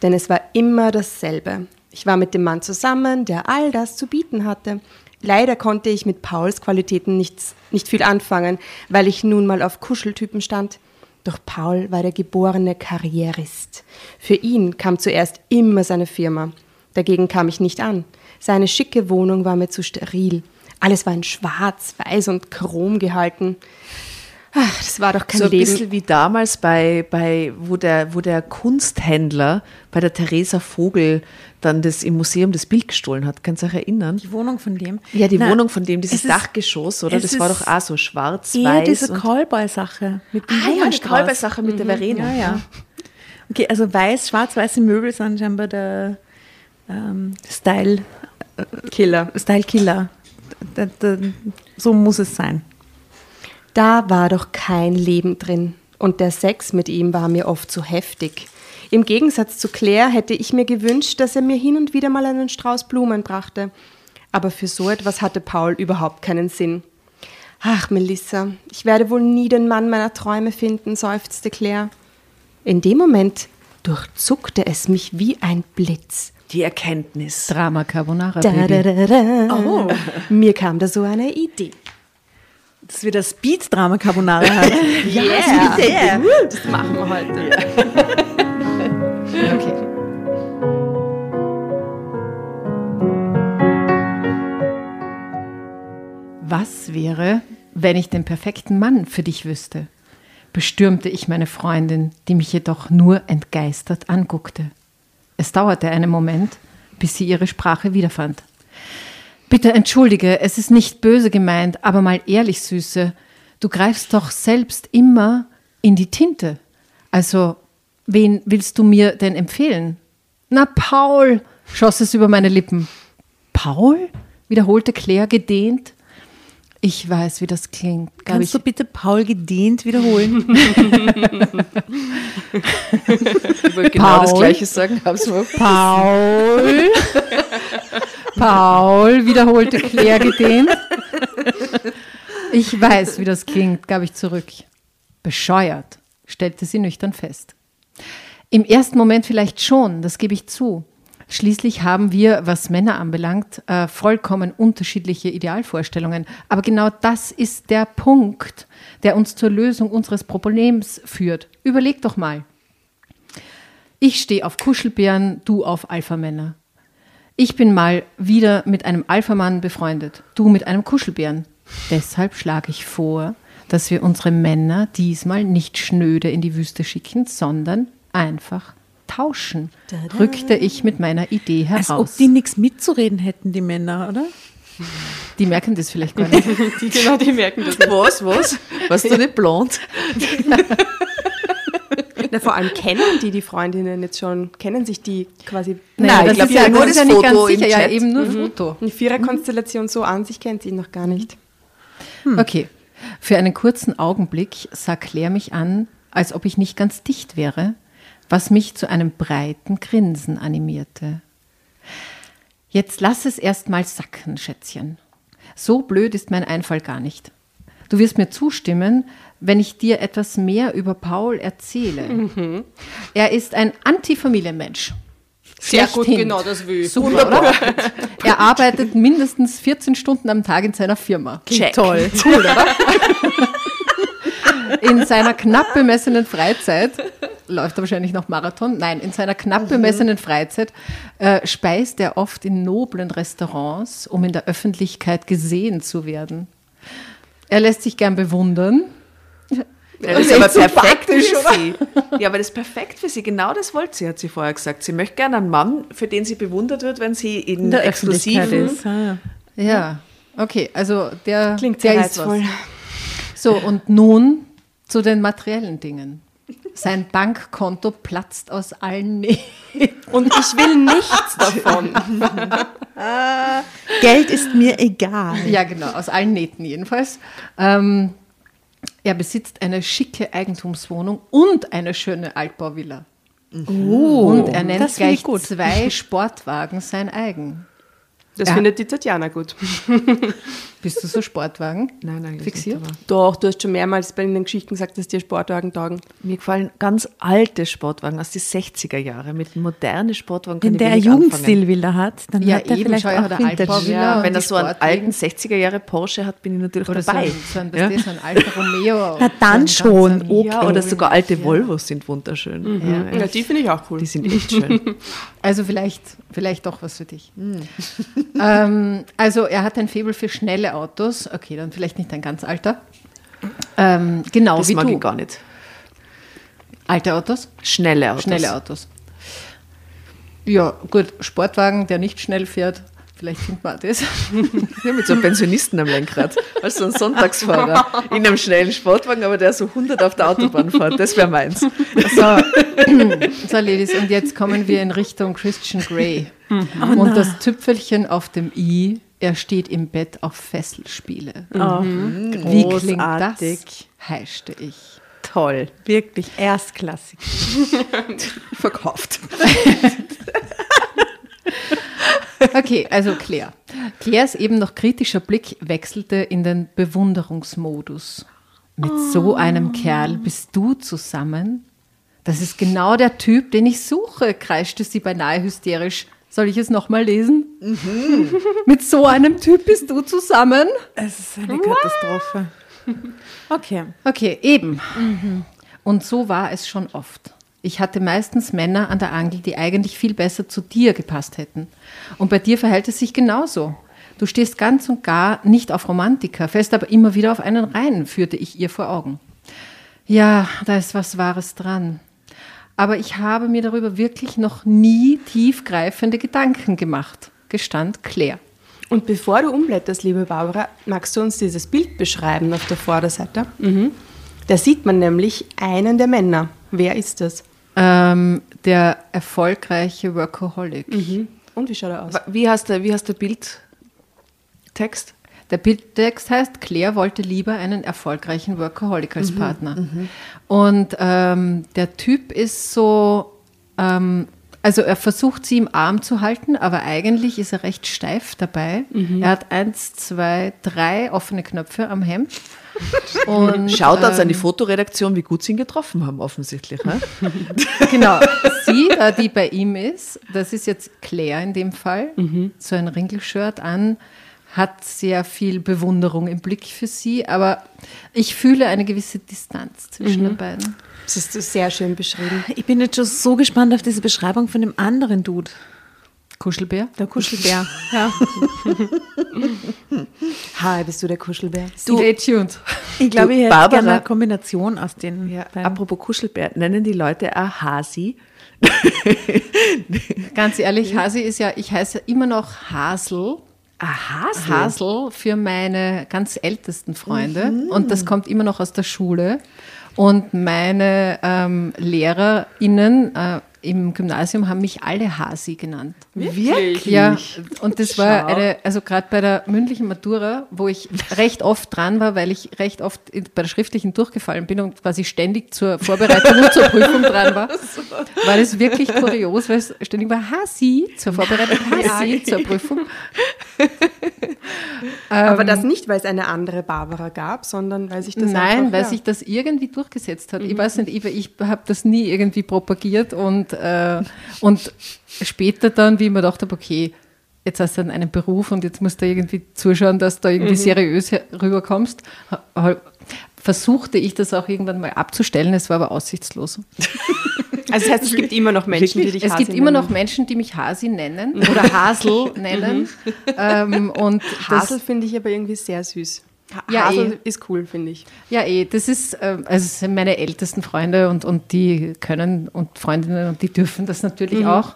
Denn es war immer dasselbe. Ich war mit dem Mann zusammen, der all das zu bieten hatte. Leider konnte ich mit Pauls Qualitäten nichts, nicht viel anfangen, weil ich nun mal auf Kuscheltypen stand. Doch Paul war der geborene Karrierist. Für ihn kam zuerst immer seine Firma. Dagegen kam ich nicht an. Seine schicke Wohnung war mir zu steril. Alles war in Schwarz, Weiß und Chrom gehalten. Ach, das war doch kein So ein Leben. bisschen wie damals bei, bei wo, der, wo der Kunsthändler bei der Theresa Vogel dann das im Museum das Bild gestohlen hat. Kannst du dich erinnern? Die Wohnung von dem? Ja, die Na, Wohnung von dem, dieses Dachgeschoss, oder? Das war doch auch so schwarz, Eher weiß. diese Callboy-Sache mit dem ah ja, die. Kalbersache mit der Verena. Ja, ja. Okay, also weiß, schwarz-weiße Möbel sind scheinbar der ähm, Style, Killer. Style Killer. Da, da, so muss es sein. Da war doch kein Leben drin. Und der Sex mit ihm war mir oft zu heftig. Im Gegensatz zu Claire hätte ich mir gewünscht, dass er mir hin und wieder mal einen Strauß Blumen brachte. Aber für so etwas hatte Paul überhaupt keinen Sinn. Ach, Melissa, ich werde wohl nie den Mann meiner Träume finden, seufzte Claire. In dem Moment durchzuckte es mich wie ein Blitz. Die Erkenntnis. Drama Carbonara, Da, Baby. da, da, da. Oh. Mir kam da so eine Idee dass wir das Beat Drama Carbonara haben. ja, yeah, yeah. das machen wir heute. Yeah. okay. Was wäre, wenn ich den perfekten Mann für dich wüsste? bestürmte ich meine Freundin, die mich jedoch nur entgeistert anguckte. Es dauerte einen Moment, bis sie ihre Sprache wiederfand. Bitte entschuldige, es ist nicht böse gemeint, aber mal ehrlich, Süße, du greifst doch selbst immer in die Tinte. Also, wen willst du mir denn empfehlen? Na, Paul, schoss es über meine Lippen. Paul? wiederholte Claire gedehnt. Ich weiß, wie das klingt. Kannst ich. du bitte Paul gedehnt wiederholen? Ich wollte genau das Paul? Gleiche sagen, hab's mir Paul. Paul, wiederholte Claire gedehnt. Ich weiß, wie das klingt, gab ich zurück. Bescheuert, stellte sie nüchtern fest. Im ersten Moment vielleicht schon, das gebe ich zu. Schließlich haben wir, was Männer anbelangt, äh, vollkommen unterschiedliche Idealvorstellungen. Aber genau das ist der Punkt, der uns zur Lösung unseres Problems führt. Überleg doch mal. Ich stehe auf Kuschelbären, du auf Alphamänner. Ich bin mal wieder mit einem Alphamann befreundet, du mit einem Kuschelbären. Deshalb schlage ich vor, dass wir unsere Männer diesmal nicht schnöde in die Wüste schicken, sondern einfach tauschen, rückte ich mit meiner Idee Als ob heraus. die nichts mitzureden hätten, die Männer, oder? Die merken das vielleicht gar nicht. Die, genau, die merken das. nicht. Was, was? Warst du nicht blond? Na, vor allem kennen die die Freundinnen jetzt schon, kennen sich die quasi. Nein, ich das glaub, ist ja nur das ist ja nicht Foto ganz im sicher. Ja, Chat. eben nur Foto. Die Viererkonstellation so an sich kennt sie noch gar nicht. Okay. Für einen kurzen Augenblick sah Claire mich an, als ob ich nicht ganz dicht wäre, was mich zu einem breiten Grinsen animierte. Jetzt lass es erst mal sacken, Schätzchen. So blöd ist mein Einfall gar nicht. Du wirst mir zustimmen, wenn ich dir etwas mehr über Paul erzähle. Er ist ein Antifamilienmensch. Sehr gut, Schlechthin. genau das will ich. Super, oder? Er arbeitet mindestens 14 Stunden am Tag in seiner Firma. Check. Toll. Cool, oder? In seiner knapp bemessenen Freizeit, läuft er wahrscheinlich noch Marathon? Nein, in seiner knapp bemessenen Freizeit äh, speist er oft in noblen Restaurants, um in der Öffentlichkeit gesehen zu werden. Er lässt sich gern bewundern. Ja, das ist aber perfekt für sie. Ja, aber das ist perfekt für sie. Genau das wollte sie, hat sie vorher gesagt. Sie möchte gerne einen Mann, für den sie bewundert wird, wenn sie in, In der exklusiven... ist. Ah, ja. Ja, okay, also der, Klingt der sehr reizvoll. So, und nun zu den materiellen Dingen. Sein Bankkonto platzt aus allen Nähten. Und ich will nichts davon. Geld ist mir egal. Ja, genau, aus allen Nähten jedenfalls. Ähm, er besitzt eine schicke Eigentumswohnung und eine schöne Altbauvilla. und er nennt gleich zwei Sportwagen sein eigen. Das Ja. findet die Tatjana gut. Bist du so Sportwagen? Nein, eigentlich Fixiert? nicht. Doch, du hast schon mehrmals bei den Geschichten gesagt, dass dir Sportwagen taugen. mir gefallen ganz alte Sportwagen aus den 60er Jahren. Mit modernen Sportwagen kann Wenn ich der wenig Jugendstil wieder hat, dann Ja, hat er eben, vielleicht auch hat Vintage. Ja, wenn er so einen alten 60er Jahre Porsche hat, bin ich natürlich Oder so dabei. ein, so ein, ja? ja? so ein alter Romeo. Na, dann so schon, okay. ja, oder sogar alte Volvos sind wunderschön. Ja, Ja, die finde ich auch cool. Die sind echt schön. Also vielleicht, vielleicht doch was für dich. ähm, also er hat ein Faible für schnelle Autos. Okay, dann vielleicht nicht ein ganz alter. Ähm, genau Das wie mag du. ich gar nicht. Alte Autos? Schnelle Autos. Schnelle Autos. Ja, gut, Sportwagen, der nicht schnell fährt. Vielleicht findet man das. Ja, mit so einem Pensionisten am Lenkrad. Als so ein Sonntagsfahrer in einem schnellen Sportwagen, aber der so 100 auf der Autobahn fährt. Das wäre meins. So, so, Ladies, und jetzt kommen wir in Richtung Christian Grey. und das Tüpfelchen auf dem I, er steht im Bett auf Fesselspiele. Oh, Wie klingt das? Heischte ich. Toll. Wirklich erstklassig. Verkauft. Okay, also Claire. Claires eben noch kritischer Blick wechselte in den Bewunderungsmodus. Mit so einem Kerl bist du zusammen? Das ist genau der Typ, den ich suche, kreischte sie beinahe hysterisch. Soll ich es nochmal lesen? Mit so einem Typ bist du zusammen? Es ist eine Katastrophe. Okay. Okay, eben. Und so war es schon oft. Ich hatte meistens Männer an der Angel, die eigentlich viel besser zu dir gepasst hätten. Und bei dir verhält es sich genauso. Du stehst ganz und gar nicht auf Romantiker, fällst aber immer wieder auf einen rein, führte ich ihr vor Augen. Ja, da ist was Wahres dran. Aber ich habe mir darüber wirklich noch nie tiefgreifende Gedanken gemacht, gestand Claire. Und bevor du umblätterst, liebe Barbara, magst du uns dieses Bild beschreiben auf der Vorderseite? Mhm. Da sieht man nämlich einen der Männer. Wer ist das? Ähm, der erfolgreiche Workaholic. Mhm. Und wie schaut er aus? Wie heißt der, wie heißt der Bildtext? Der Bildtext heißt, Claire wollte lieber einen erfolgreichen Workaholic als Partner. Und ähm, der Typ ist so, ähm, also er versucht sie im Arm zu halten, aber eigentlich ist er recht steif dabei. Er hat eins, zwei, drei offene Knöpfe am Hemd. Und, Shoutouts an die ähm, Fotoredaktion, wie gut sie ihn getroffen haben, offensichtlich. Ne? Genau, sie, die bei ihm ist, das ist jetzt Claire in dem Fall, so ein Ringelshirt an, hat sehr viel Bewunderung im Blick für sie, aber ich fühle eine gewisse Distanz zwischen den beiden. Das ist sehr schön beschrieben. Ich bin jetzt schon so gespannt auf diese Beschreibung von dem anderen Dude. Kuschelbär? Der Kuschelbär. ja. Hi, bist du der Kuschelbär? Stay tuned. Ich glaube, Du, ich hätte gerne eine Kombination aus den Ja, beiden. apropos Kuschelbär, nennen die Leute auch Hasi? Ganz ehrlich, Hasi ist ja, ich heiße immer noch Hasel. Hasel? Hasel für meine ganz ältesten Freunde. Und das kommt immer noch aus der Schule. Und meine ähm, LehrerInnen äh, im Gymnasium haben mich alle Hasi genannt. Wirklich? Ja, und das war eine, also gerade bei der mündlichen Matura, wo ich recht oft dran war, weil ich recht oft in, bei der schriftlichen durchgefallen bin und quasi ständig zur Vorbereitung und zur Prüfung dran war, war das wirklich kurios, weil es ständig war Hasi zur Vorbereitung, Hasi zur Prüfung. Aber das nicht, weil es eine andere Barbara gab, sondern weil sich das Nein, weil ja. sich das irgendwie durchgesetzt hat. Ich weiß nicht, ich, ich habe das nie irgendwie propagiert und, äh, und später dann, wie ich mir gedacht habe, okay, jetzt hast du einen Beruf und jetzt musst du irgendwie zuschauen, dass du irgendwie seriös her- rüberkommst, versuchte ich das auch irgendwann mal abzustellen, es war aber aussichtslos. Also das heißt, es gibt immer noch Menschen, die dich Es Hasi gibt immer noch nennen. Menschen, die mich Hasi nennen oder Hasel nennen. ähm, und Hasel das, finde ich aber irgendwie sehr süß. Ha Ja, Hasel eh. ist cool, finde ich. Ja, eh, das ist, ähm, also es sind meine ältesten Freunde und, und die können und Freundinnen und die dürfen das natürlich auch.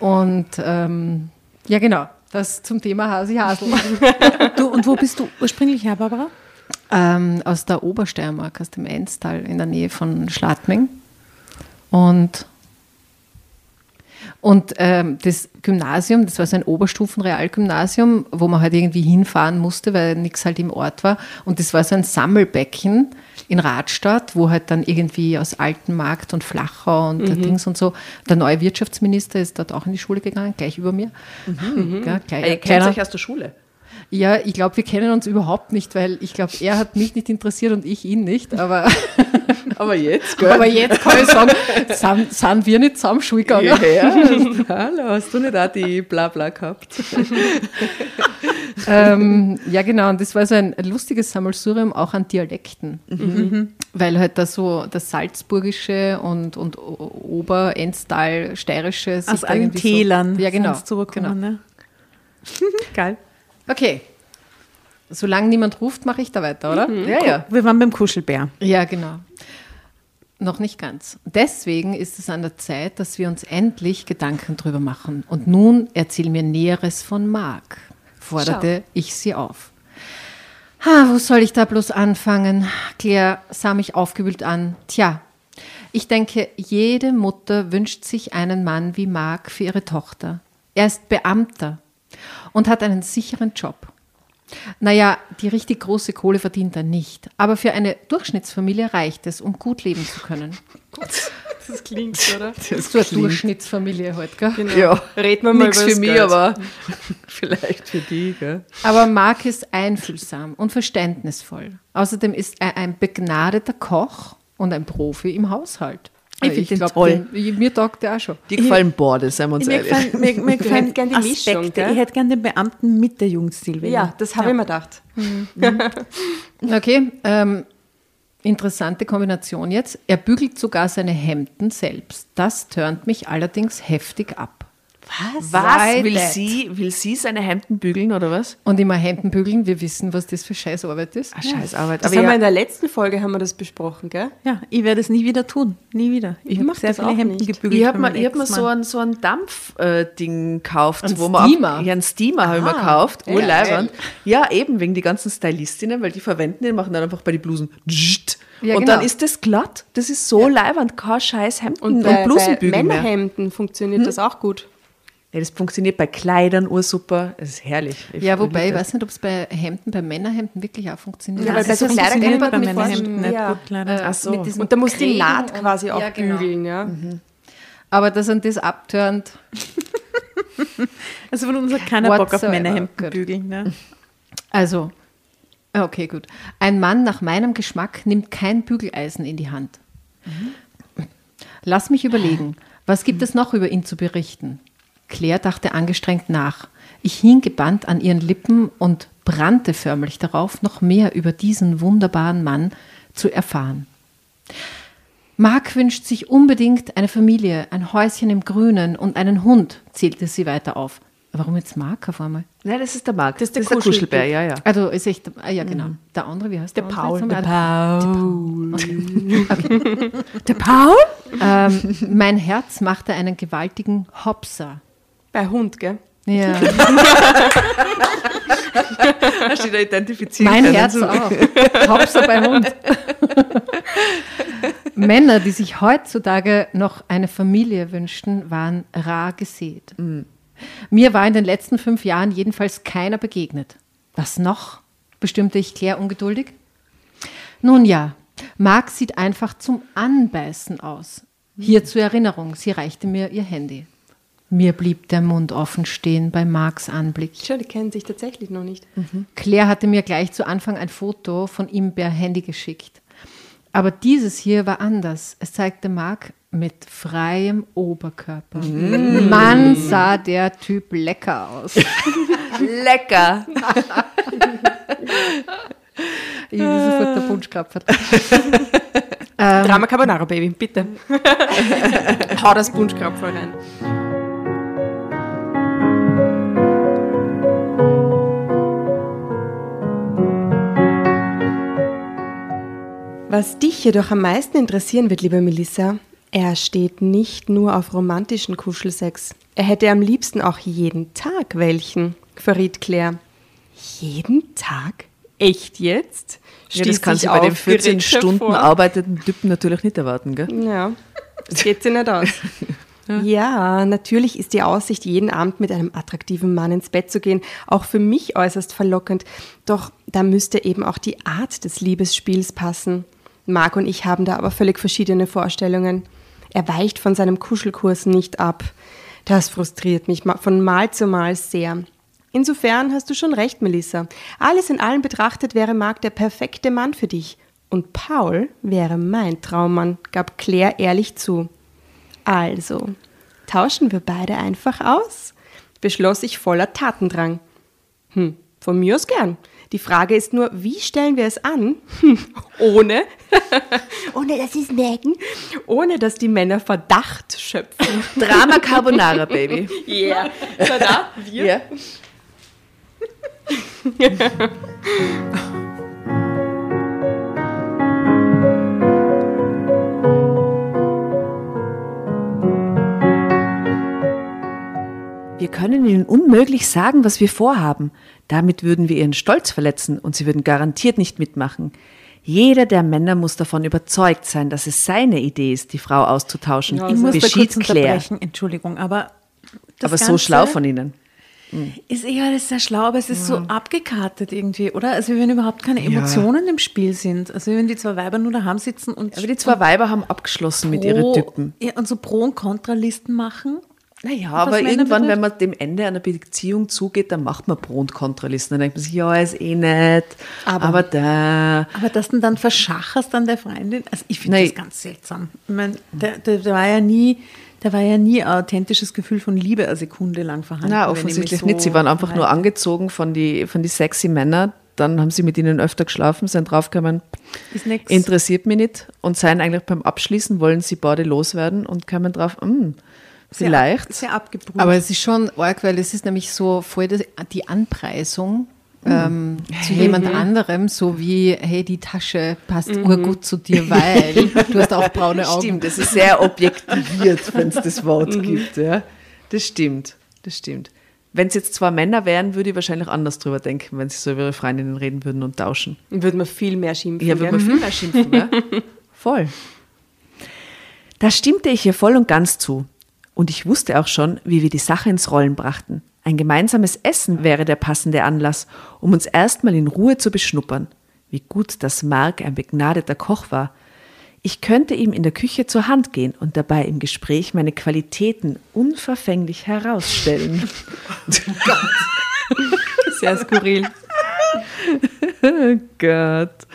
Und ähm, ja, genau, das zum Thema Hasi Hasel. Du, und wo bist du ursprünglich her, Barbara? Ähm, aus der Obersteiermark, aus dem Enstal in der Nähe von Schladming. Und, und ähm, das Gymnasium, das war so ein Oberstufenrealgymnasium, wo man halt irgendwie hinfahren musste, weil nichts halt im Ort war. Und das war so ein Sammelbecken in Radstadt, wo halt dann irgendwie aus Altenmarkt und Flachau und der Dings und so. Der neue Wirtschaftsminister ist dort auch in die Schule gegangen, gleich über mir. Ja, gleich, Ihr kennt euch aus der Schule. Ja, ich glaube, wir kennen uns überhaupt nicht, weil ich glaube, er hat mich nicht interessiert und ich ihn nicht. Aber, Aber jetzt, aber jetzt kann ich sagen, sind, sind wir nicht zusammen Schule gegangen. Ja, hallo, hast du nicht auch die Blabla gehabt? ähm, ja, genau. Und das war so ein lustiges Sammelsurium auch an Dialekten. Weil halt da so das Salzburgische und, und O- Oberenstal, Steirische Aus allen Tälern So, ja, genau. sind's zurückgekommen, genau. ne? Geil. Okay. Solange niemand ruft, mache ich da weiter, oder? Ja, ja. Wir waren beim Kuschelbär. Ja, genau. Noch nicht ganz. Deswegen ist es an der Zeit, dass wir uns endlich Gedanken drüber machen. Und nun erzähl mir Näheres von Marc, forderte ich sie auf. Ha, wo soll ich da bloß anfangen? Claire sah mich aufgewühlt an. Tja, ich denke, jede Mutter wünscht sich einen Mann wie Marc für ihre Tochter. Er ist Beamter und hat einen sicheren Job. Naja, die richtig große Kohle verdient er nicht. Aber für eine Durchschnittsfamilie reicht es, um gut leben zu können. Das klingt, oder? so eine Durchschnittsfamilie halt, gell? Genau. Ja, Reden wir mal Nichts über für das mich, Geld. aber vielleicht für die, gell? Aber Marc ist einfühlsam und verständnisvoll. Außerdem ist er ein begnadeter Koch und ein Profi im Haushalt. Ich find den glaub, toll. den- mir taugt der auch schon. Die gefallen Borde, seien wir uns Mir ehrlich. gefallen, mir, mir gefallen hättest gern die Aspekte. Mischung, gell? ich hätte gern den Beamten mit der Jungstilbe. Ja, das habe ich mir gedacht. Okay, ähm, interessante Kombination jetzt. Er bügelt sogar seine Hemden selbst. Das turnt mich allerdings heftig ab. Was? Was? Why Will that? sie, will sie seine Hemden bügeln oder was? Und immer Hemden bügeln, wir wissen, was das für Scheißarbeit ist. Ah, Scheißarbeit. Das Aber haben wir ja, in der letzten Folge haben wir das besprochen, gell? Ja, ich werde es nie wieder tun. Nie wieder. Ich, Ich habe mach sehr das viele auch Hemden nicht. gebügelt. ich habe mir, ich hab mir so ein, so ein Dampf-Ding gekauft. Ein wo man Steamer? Ja, einen Steamer habe ich mir gekauft. Ja, Urleibend. Ja, eben, wegen die ganzen Stylistinnen, weil die verwenden den, machen dann einfach bei die Blusen. Ja, und genau. dann ist das glatt. Das ist so leibend. Kein scheiß Hemden und, Und bei, bei Blusenbügel mehr. Männerhemden funktioniert das auch gut. Ja, das funktioniert bei Kleidern ursuper. Das ist herrlich. Ich Ja, wobei, ich weiß nicht, ob es bei Hemden, bei Männerhemden wirklich auch funktioniert. Ja, weil bei so Kleider kann mir bei gut meinen vorstellen. Hemden nicht Ja. gut, leider. Ach so. Und da muss die Naht und- quasi auch ja, genau. bügeln, ja. Aber dass an das abturnt, Also von uns hat keiner Bock auf Whatsoever. Männerhemden Gut. bügeln. Ne? also, okay, gut. Ein Mann nach meinem Geschmack nimmt kein Bügeleisen in die Hand. Lass mich überlegen, was gibt es noch über ihn zu berichten? Claire dachte angestrengt nach. Ich hing gebannt an ihren Lippen und brannte förmlich darauf, noch mehr über diesen wunderbaren Mann zu erfahren. Mark wünscht sich unbedingt eine Familie, ein Häuschen im Grünen und einen Hund, zählte sie weiter auf. Warum jetzt Mark auf einmal? Nein, das ist der Marc. Das ist der Kuscheltyp. Kuschelbär, ja, ja. Also ist echt, ah, ja genau. Der andere, wie heißt der, Der? Paul. Der Paul. Der Paul? Ähm, mein Herz machte einen gewaltigen Hopser. Bei Hund, gell? Ja, Hast du da identifiziert? mein Herz auch. Hopser bei Hund. Männer, die sich heutzutage noch eine Familie wünschten, waren rar gesät. Mir war in den letzten fünf Jahren jedenfalls keiner begegnet. Was noch? bestimmte ich Claire ungeduldig. Nun ja, Marc sieht einfach zum Anbeißen aus. Hier zur Erinnerung, sie reichte mir ihr Handy. Mir blieb der Mund offen stehen bei Marks Anblick. Schau, die kennen sich tatsächlich noch nicht. Claire hatte mir gleich zu Anfang ein Foto von ihm per Handy geschickt. Aber dieses hier war anders. Es zeigte Mark mit freiem Oberkörper. Mann, sah der Typ lecker aus. Lecker. Ich bin sofort der Punsch gehabt. Drama Carbonara, Baby, bitte. Hau das Punschkrapfen rein. Was dich jedoch am meisten interessieren wird, liebe Melissa, er steht nicht nur auf romantischen Kuschelsex. Er hätte am liebsten auch jeden Tag welchen, verriet Claire. Jeden Tag? Echt jetzt? Ja, das kann sich sie bei den aufgeregt 14 Stunden hervor. arbeitenden Typen natürlich nicht erwarten, gell? Ja, das geht sie nicht aus. Ja, natürlich ist die Aussicht, jeden Abend mit einem attraktiven Mann ins Bett zu gehen, auch für mich äußerst verlockend. Doch da müsste eben auch die Art des Liebesspiels passen. Marc und ich haben da aber völlig verschiedene Vorstellungen. Er weicht von seinem Kuschelkurs nicht ab. Das frustriert mich von Mal zu Mal sehr. Insofern hast du schon recht, Melissa. Alles in allem betrachtet wäre Marc der perfekte Mann für dich. Und Paul wäre mein Traummann, gab Claire ehrlich zu. Also, tauschen wir beide einfach aus? beschloss ich voller Tatendrang. Hm, von mir aus gern. Die Frage ist nur, wie stellen wir es an? Ohne, ohne dass sie es merken, ohne dass die Männer Verdacht schöpfen. Drama Carbonara, Baby. Yeah. So, da, wir. Ja. Wir können ihnen unmöglich sagen, was wir vorhaben. Damit würden wir ihren Stolz verletzen und sie würden garantiert nicht mitmachen. Jeder der Männer muss davon überzeugt sein, dass es seine Idee ist, die Frau auszutauschen. Ich muss da Beschied kurz Claire. Entschuldigung, aber das Aber so Ganze schlau von ihnen. Ist ja alles sehr schlau, aber es ist so abgekartet irgendwie, oder? Also wenn überhaupt keine Emotionen im Spiel sind. Also wenn die zwei Weiber nur daheim sitzen und Aber die zwei Weiber haben abgeschlossen mit ihren Pro- Typen. Ja, und so Pro- und Kontralisten machen. Naja, aber irgendwann, betrifft? wenn man dem Ende einer Beziehung zugeht, dann macht man Pro- und Kontralisten. Dann denkt man sich, ja, ist eh nett, aber, da. Aber dass du dann verschacherst an der Freundin, also ich finde Nein. das ganz seltsam. Ich meine, der, der, der war ja nie, da war ja nie ein authentisches Gefühl von Liebe eine Sekunde lang vorhanden. Na, ich offensichtlich so nicht. Sie waren einfach nur verhalte. angezogen von die, von die sexy Männer. Dann haben sie mit ihnen öfter geschlafen, sind draufgekommen, interessiert mich nicht. Und seien eigentlich beim Abschließen, wollen sie beide loswerden und kamen drauf, "Hm, Sehr Vielleicht. Ab, sehr abgebrüht. Aber es ist schon arg, weil es ist nämlich so voll die Anpreisung ähm, zu jemand anderem, so wie, hey, die Tasche passt urgut zu dir, weil du hast auch braune Augen. Stimmt, das ist sehr objektiviert, wenn es das Wort gibt. Ja. Das stimmt, das stimmt. Wenn es jetzt zwei Männer wären, würde ich wahrscheinlich anders drüber denken, wenn sie so über ihre Freundinnen reden würden und tauschen. Dann würde man viel mehr schimpfen. Ja, würde man viel mehr schimpfen, ja? Voll. Da stimmte ich ihr voll und ganz zu. Und ich wusste auch schon, wie wir die Sache ins Rollen brachten. Ein gemeinsames Essen wäre der passende Anlass, um uns erstmal in Ruhe zu beschnuppern. Wie gut, dass Mark ein begnadeter Koch war. Ich könnte ihm in der Küche zur Hand gehen und dabei im Gespräch meine Qualitäten unverfänglich herausstellen. Sehr skurril. Oh Gott.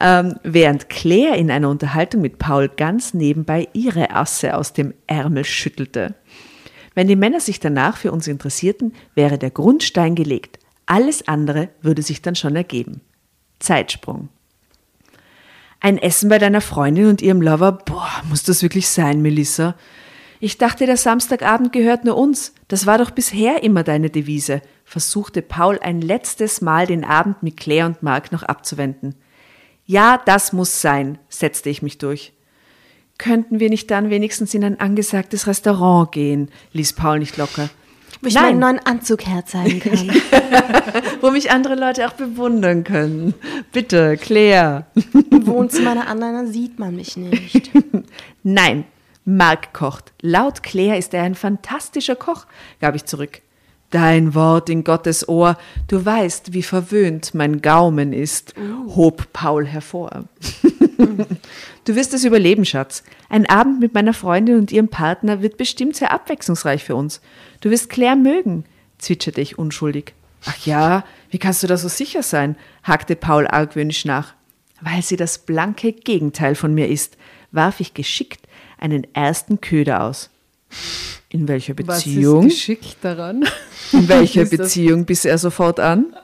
Ähm, während Claire in einer Unterhaltung mit Paul ganz nebenbei ihre Asse aus dem Ärmel schüttelte. Wenn die Männer sich danach für uns interessierten, wäre der Grundstein gelegt. Alles andere würde sich dann schon ergeben. Zeitsprung. Ein Essen bei deiner Freundin und ihrem Lover, boah, muss das wirklich sein, Melissa? Ich dachte, der Samstagabend gehört nur uns. Das war doch bisher immer deine Devise, versuchte Paul ein letztes Mal den Abend mit Claire und Mark noch abzuwenden. Ja, das muss sein, setzte ich mich durch. Könnten wir nicht dann wenigstens in ein angesagtes Restaurant gehen? ließ Paul nicht locker. Wo ich Nein. meinen neuen Anzug herzeigen kann. Wo mich andere Leute auch bewundern können. Bitte, Claire. Im Wohnzimmer der anderen sieht man mich nicht. Nein, Mark kocht. Laut Claire ist er ein fantastischer Koch, gab ich zurück. Dein Wort in Gottes Ohr, du weißt, wie verwöhnt mein Gaumen ist, hob Paul hervor. du wirst es überleben, Schatz. Ein Abend mit meiner Freundin und ihrem Partner wird bestimmt sehr abwechslungsreich für uns. Du wirst Claire mögen, zwitscherte ich unschuldig. Ach ja, wie kannst du da so sicher sein? hakte Paul argwöhnisch nach. Weil sie das blanke Gegenteil von mir ist, warf ich geschickt einen ersten Köder aus. In welcher Was Beziehung? ist geschickt daran? In welcher? Beziehung biss er sofort an?